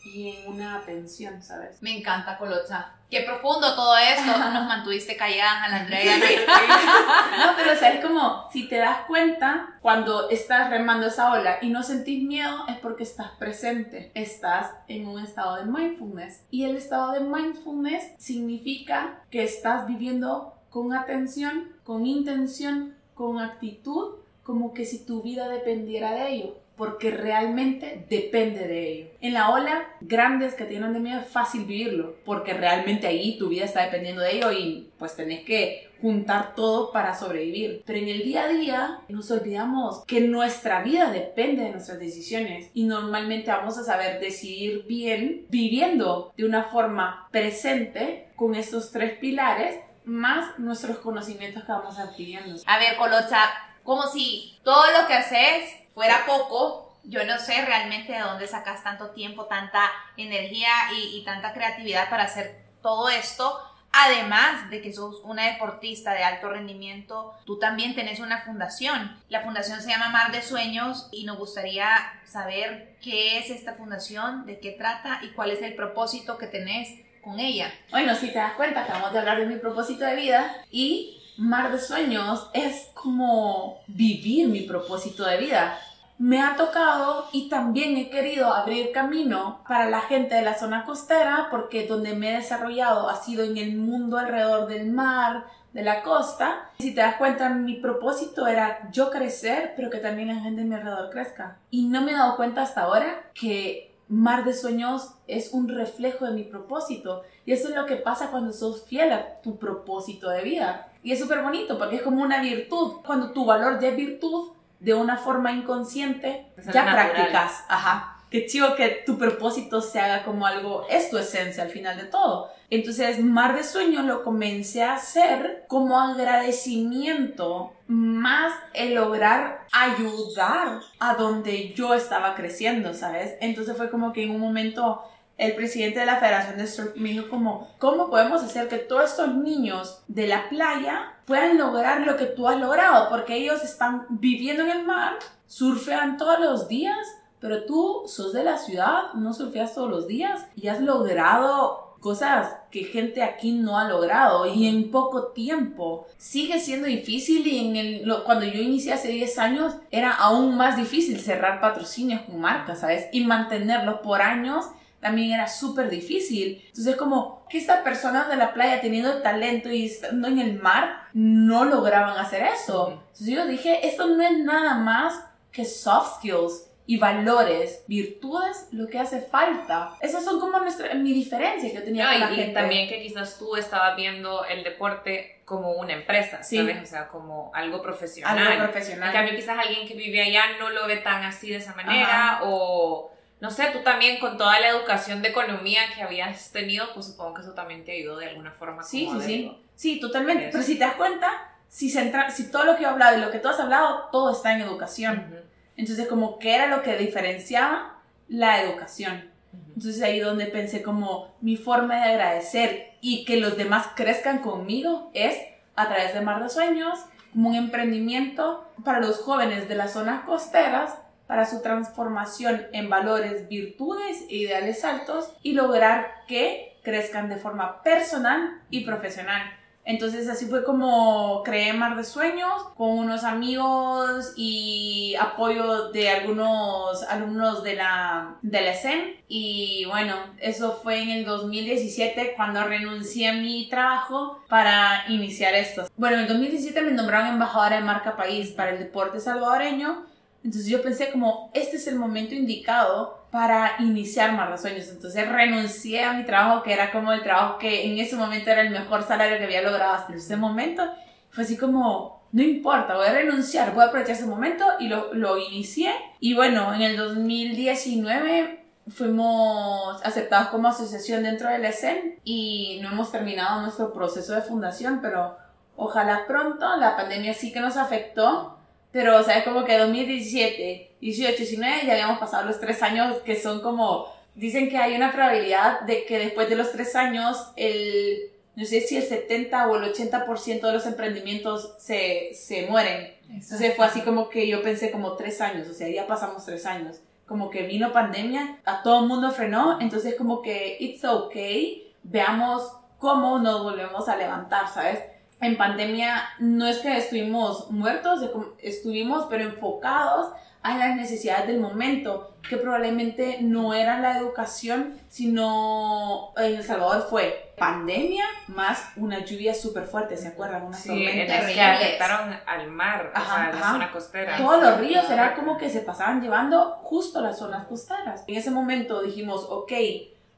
y en una atención, ¿sabes? Me encanta, Colocha. Qué profundo todo esto. Nos mantuviste calladas, Andrea. no, pero o sea, es como, si te das cuenta, cuando estás remando esa ola y no sentís miedo, es porque estás presente. Estás en un estado de mindfulness. Y el estado de mindfulness significa que estás viviendo con atención, con intención, con actitud, como que si tu vida dependiera de ello porque realmente depende de ello. En la ola, grandes que tienen de miedo es fácil vivirlo, porque realmente ahí tu vida está dependiendo de ello y pues tenés que juntar todo para sobrevivir. Pero en el día a día nos olvidamos que nuestra vida depende de nuestras decisiones y normalmente vamos a saber decidir bien viviendo de una forma presente con estos tres pilares más nuestros conocimientos que vamos adquiriendo. A ver, Colocha, como si todo lo que haces fuera poco, yo no sé realmente de dónde sacas tanto tiempo, tanta energía y, tanta creatividad para hacer todo esto. Además de que sos una deportista de alto rendimiento, tú también tenés una fundación. La fundación se llama Mar de Sueños y nos gustaría saber qué es esta fundación, de qué trata y cuál es el propósito que tenés con ella. Bueno, si te das cuenta, acabamos de hablar de mi propósito de vida y Mar de Sueños es como vivir mi propósito de vida me ha tocado y también he querido abrir camino para la gente de la zona costera porque donde me he desarrollado ha sido en el mundo alrededor del mar, de la costa. Si te das cuenta, mi propósito era yo crecer, pero que también la gente de mi alrededor crezca. Y no me he dado cuenta hasta ahora que Mar de Sueños es un reflejo de mi propósito. Y eso es lo que pasa cuando sos fiel a tu propósito de vida. Y es súper bonito porque es como una virtud. Cuando tu valor ya es virtud, de una forma inconsciente, ya practicas. Ajá. Qué chido que tu propósito se haga como algo, es tu esencia al final de todo. Entonces, Mar de Sueño lo comencé a hacer como agradecimiento, más el lograr ayudar a donde yo estaba creciendo, ¿sabes? Entonces fue como que en un momento el presidente de la Federación de Surf me dijo como, ¿cómo podemos hacer que todos estos niños de la playa puedan lograr lo que tú has logrado? Porque ellos están viviendo en el mar, surfean todos los días, pero tú sos de la ciudad, no surfeas todos los días y has logrado cosas que gente aquí no ha logrado y en poco tiempo. Sigue siendo difícil y en el, cuando yo inicié hace 10 años era aún más difícil cerrar patrocinios con marcas, ¿sabes? Y mantenerlos por años también era súper difícil. Entonces, como que estas personas de la playa teniendo talento y estando en el mar no lograban hacer eso. Entonces, yo dije, esto no es nada más que soft skills y valores, virtudes, lo que hace falta. Esas son como nuestra, mi diferencia que yo tenía con la y también que quizás tú estabas viendo el deporte como una empresa, ¿sabes? O sea, como algo profesional. Algo profesional. En cambio, quizás alguien que vive allá no lo ve tan así de esa manera o no sé, tú también con toda la educación de economía que habías tenido, pues supongo que eso también te ayudó de alguna forma. Sí, sí, sí. Sí, totalmente. Pero si te das cuenta, si, si todo lo que he hablado y lo que tú has hablado, todo está en educación. Entonces, como que era lo que diferenciaba la educación. Entonces ahí donde pensé como mi forma de agradecer y que los demás crezcan conmigo es a través de Mar de Sueños, como un emprendimiento para los jóvenes de las zonas costeras para su transformación en valores, virtudes e ideales altos y lograr que crezcan de forma personal y profesional. Entonces así fue como creé Mar de Sueños con unos amigos y apoyo de algunos alumnos de la, de la ESEN. Y bueno, eso fue en el 2017 cuando renuncié a mi trabajo para iniciar esto. Bueno, en el 2017 me nombraron embajadora de marca país para el deporte salvadoreño entonces yo pensé como, este es el momento indicado para iniciar de Sueños. Entonces renuncié a mi trabajo, que era como el trabajo que en ese momento era el mejor salario que había logrado hasta ese momento. Fue así como, no importa, voy a renunciar, voy a aprovechar ese momento y lo, lo inicié. Y bueno, en el 2019 fuimos aceptados como asociación dentro del ESEN y no hemos terminado nuestro proceso de fundación, pero ojalá pronto. La pandemia sí que nos afectó pero, o sea, es como que 2017, 18, 19 ya habíamos pasado los tres años que son como, dicen que hay una probabilidad de que después de los tres años el, no sé si el 70 o el 80% de los emprendimientos se, se mueren. Entonces fue así como que yo pensé como tres años, o sea, ya pasamos tres años. Como que vino pandemia, a todo el mundo frenó, entonces como que it's okay, veamos cómo nos volvemos a levantar, ¿sabes? En pandemia no es que estuvimos muertos, estuvimos pero enfocados a las necesidades del momento, que probablemente no era la educación, sino en El Salvador fue pandemia más una lluvia súper fuerte, ¿se acuerdan? Una Sí, tormenta. es que afectaron al mar, Ajá, o sea, la zona costera. Todos los ríos era como que se pasaban llevando justo las zonas costeras. En ese momento dijimos, ok,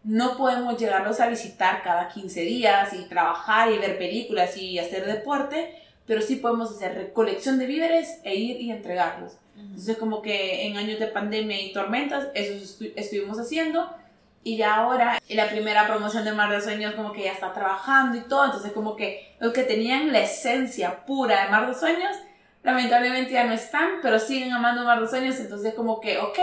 no podemos llegarlos a visitar cada 15 días y trabajar y ver películas y hacer deporte, pero sí podemos hacer recolección de víveres e ir y entregarlos. Entonces como que en años de pandemia y tormentas, eso estu- estuvimos haciendo. Y ya ahora, en la primera promoción de Mar de Sueños como que ya está trabajando y todo. Entonces como que los que tenían la esencia pura de Mar de Sueños, lamentablemente ya no están, pero siguen amando Mar de Sueños. Entonces como que, ok,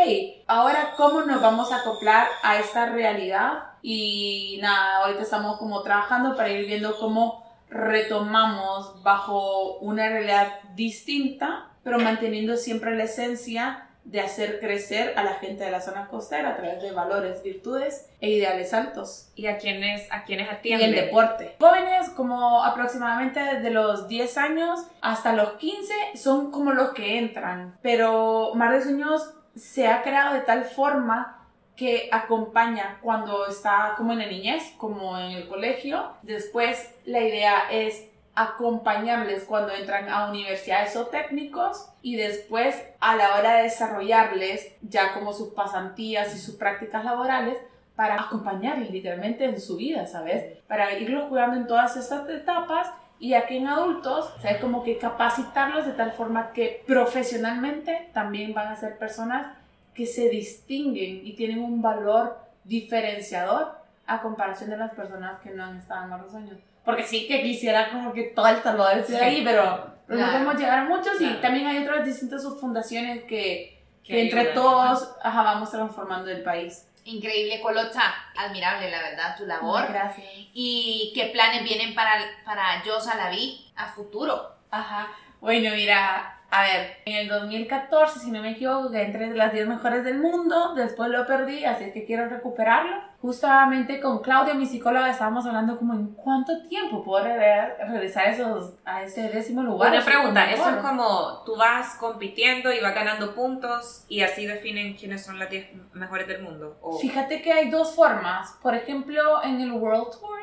ahora cómo nos vamos a acoplar a esta realidad. Y nada, ahorita estamos como trabajando para ir viendo cómo retomamos bajo una realidad distinta, pero manteniendo siempre la esencia de hacer crecer a la gente de la zona costera a través de valores, virtudes e ideales altos. ¿Y a quiénes, a quiénes Y atienden? el deporte. Jóvenes como aproximadamente desde los 10 años hasta los 15 son como los que entran, pero Mar de Sueños se ha creado de tal forma que acompaña cuando está como en la niñez, como en el colegio. Después la idea es acompañarles cuando entran a universidades o técnicos y después a la hora de desarrollarles ya como sus pasantías y sus prácticas laborales para acompañarles literalmente en su vida, ¿sabes? Para irlos cuidando en todas estas etapas y aquí en adultos, ¿sabes? Como que capacitarlos de tal forma que profesionalmente también van a ser personas que se distinguen y tienen un valor diferenciador a comparación de las personas que no han estado en más años. Porque sí que quisiera como que todo El Salvador esté Sí. ahí, pero, pero no podemos llegar a muchos y Claro. también hay otras distintas subfundaciones que, Que entre todos ajá, vamos transformando el país. Increíble, Colocha. Admirable, la verdad, tu labor. Gracias. ¿Y qué planes vienen para, para Yo Salaví a futuro? Ajá. Bueno, mira, a ver, en el 2014, si no me equivoco, que entre las 10 mejores del mundo, después lo perdí, así que quiero recuperarlo. Justamente con Claudia, mi psicóloga, estábamos hablando como en cuánto tiempo puedo re- regresar a, esos, a ese décimo lugar. Una pregunta, eso es como tú vas compitiendo y vas ganando puntos y así definen quiénes son las 10 mejores del mundo. O... Fíjate que hay dos formas. Por ejemplo, en el World Tour,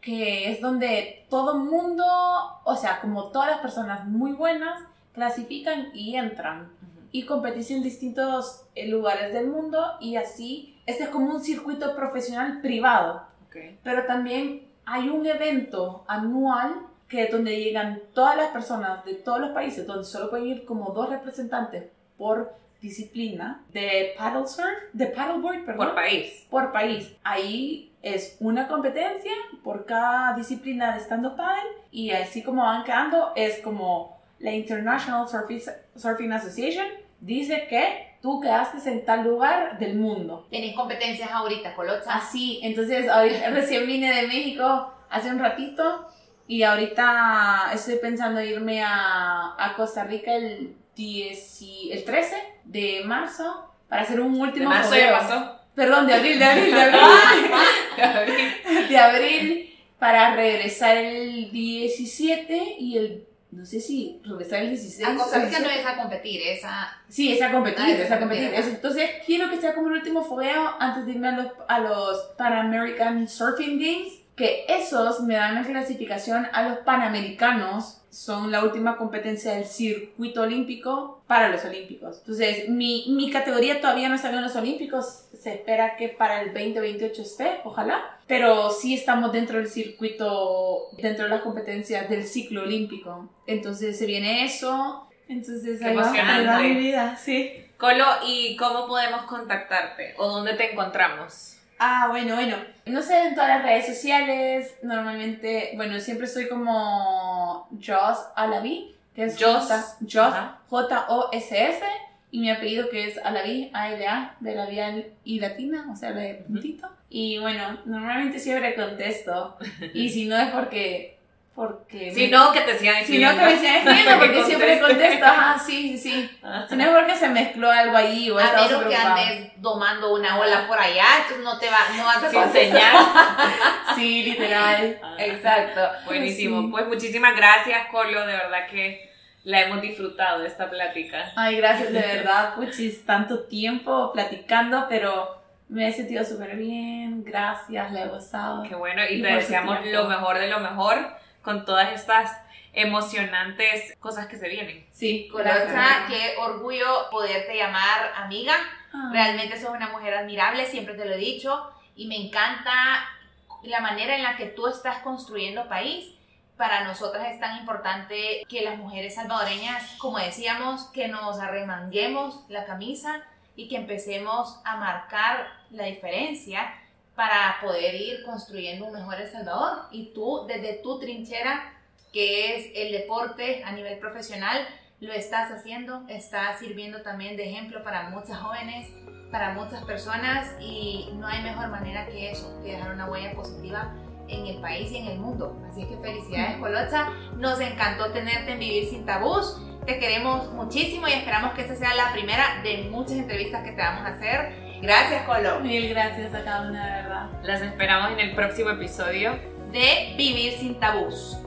que es donde todo mundo, o sea, como todas las personas muy buenas, clasifican y entran. Y competís en distintos eh, lugares del mundo y así, este es como un circuito profesional privado, Ok. pero también hay un evento anual que donde llegan todas las personas de todos los países, donde solo pueden ir como dos representantes por disciplina de paddle surf, de paddleboard, perdón, Por país. por país. Ahí es una competencia por cada disciplina de stand-up paddle y así como van quedando es como la International Surfi- Surfing Association dice que tú quedaste en tal lugar del mundo. ¿Tenés competencias ahorita, Colocha? Así, entonces ahorita recién vine de México hace un ratito y ahorita estoy pensando irme a, a Costa Rica el, 10 y- el 13 de marzo para hacer un De último marzo ya pasó. Perdón, de abril, de abril, de abril. de abril para regresar el 17 y el. No sé si regresar el 16. A Costa Rica no 17. es a competir, es a... Sí, es a competir, es a es a competir. competir, Es- Entonces quiero que sea como el último fogueo antes de irme a los, a los Pan American Surfing Games. Que esos me dan la clasificación a los Panamericanos. Son la última competencia del circuito olímpico para los olímpicos. Entonces, mi, mi categoría todavía no está en los olímpicos. Se espera que para el 2028 esté, ojalá. Pero sí estamos dentro del circuito, dentro de las competencias del ciclo olímpico. Entonces, se viene eso. Entonces, Qué ahí ahí va emocionante. mi vida, sí. Colo, ¿y cómo podemos contactarte? ¿O dónde te encontramos? Ah, bueno, bueno. No sé, en todas las redes sociales, normalmente, bueno, siempre soy como Joss Alavi, que es Joss. J- Joss. J-O-S-S, y mi apellido que es Alavi, A-L-A, de labial y latina, o sea, la de puntito. Y bueno, normalmente siempre contesto, y si no es porque... porque Si me- no, que te sigan Si no, que me sigan escribiendo, porque siempre contesto, ajá, sí, sí, sí. Si no es porque se mezcló algo ahí o A menos que andes domando una ola por allá, entonces no te va, no vas a contestar. señal. Sí, literal. Exacto. Buenísimo. Sí. Pues muchísimas gracias, Colo. De verdad que la hemos disfrutado esta plática. Ay, gracias de verdad, puchis, tanto tiempo platicando, pero me he sentido súper bien, gracias, le he gozado. Qué bueno, y, te deseamos lo mejor de lo mejor con todas estas emocionantes cosas que se vienen. Sí, Colocha, qué orgullo poderte llamar amiga. Ah. Realmente sos una mujer admirable, siempre te lo he dicho, y me encanta la manera en la que tú estás construyendo país para nosotras es tan importante que las mujeres salvadoreñas, como decíamos, que nos arremanguemos la camisa y que empecemos a marcar la diferencia para poder ir construyendo un mejor El Salvador. Y tú, desde tu trinchera, que es el deporte a nivel profesional, lo estás haciendo, estás sirviendo también de ejemplo para muchas jóvenes, para muchas personas y no hay mejor manera que eso, que dejar una huella positiva en el país y en el mundo. Así que felicidades, Colocha. Nos encantó tenerte en Vivir sin Tabús. Te queremos muchísimo y esperamos que esta sea la primera de muchas entrevistas que te vamos a hacer. Gracias, Colo. Mil gracias a cada una, de verdad. Las esperamos en el próximo episodio de Vivir sin Tabús.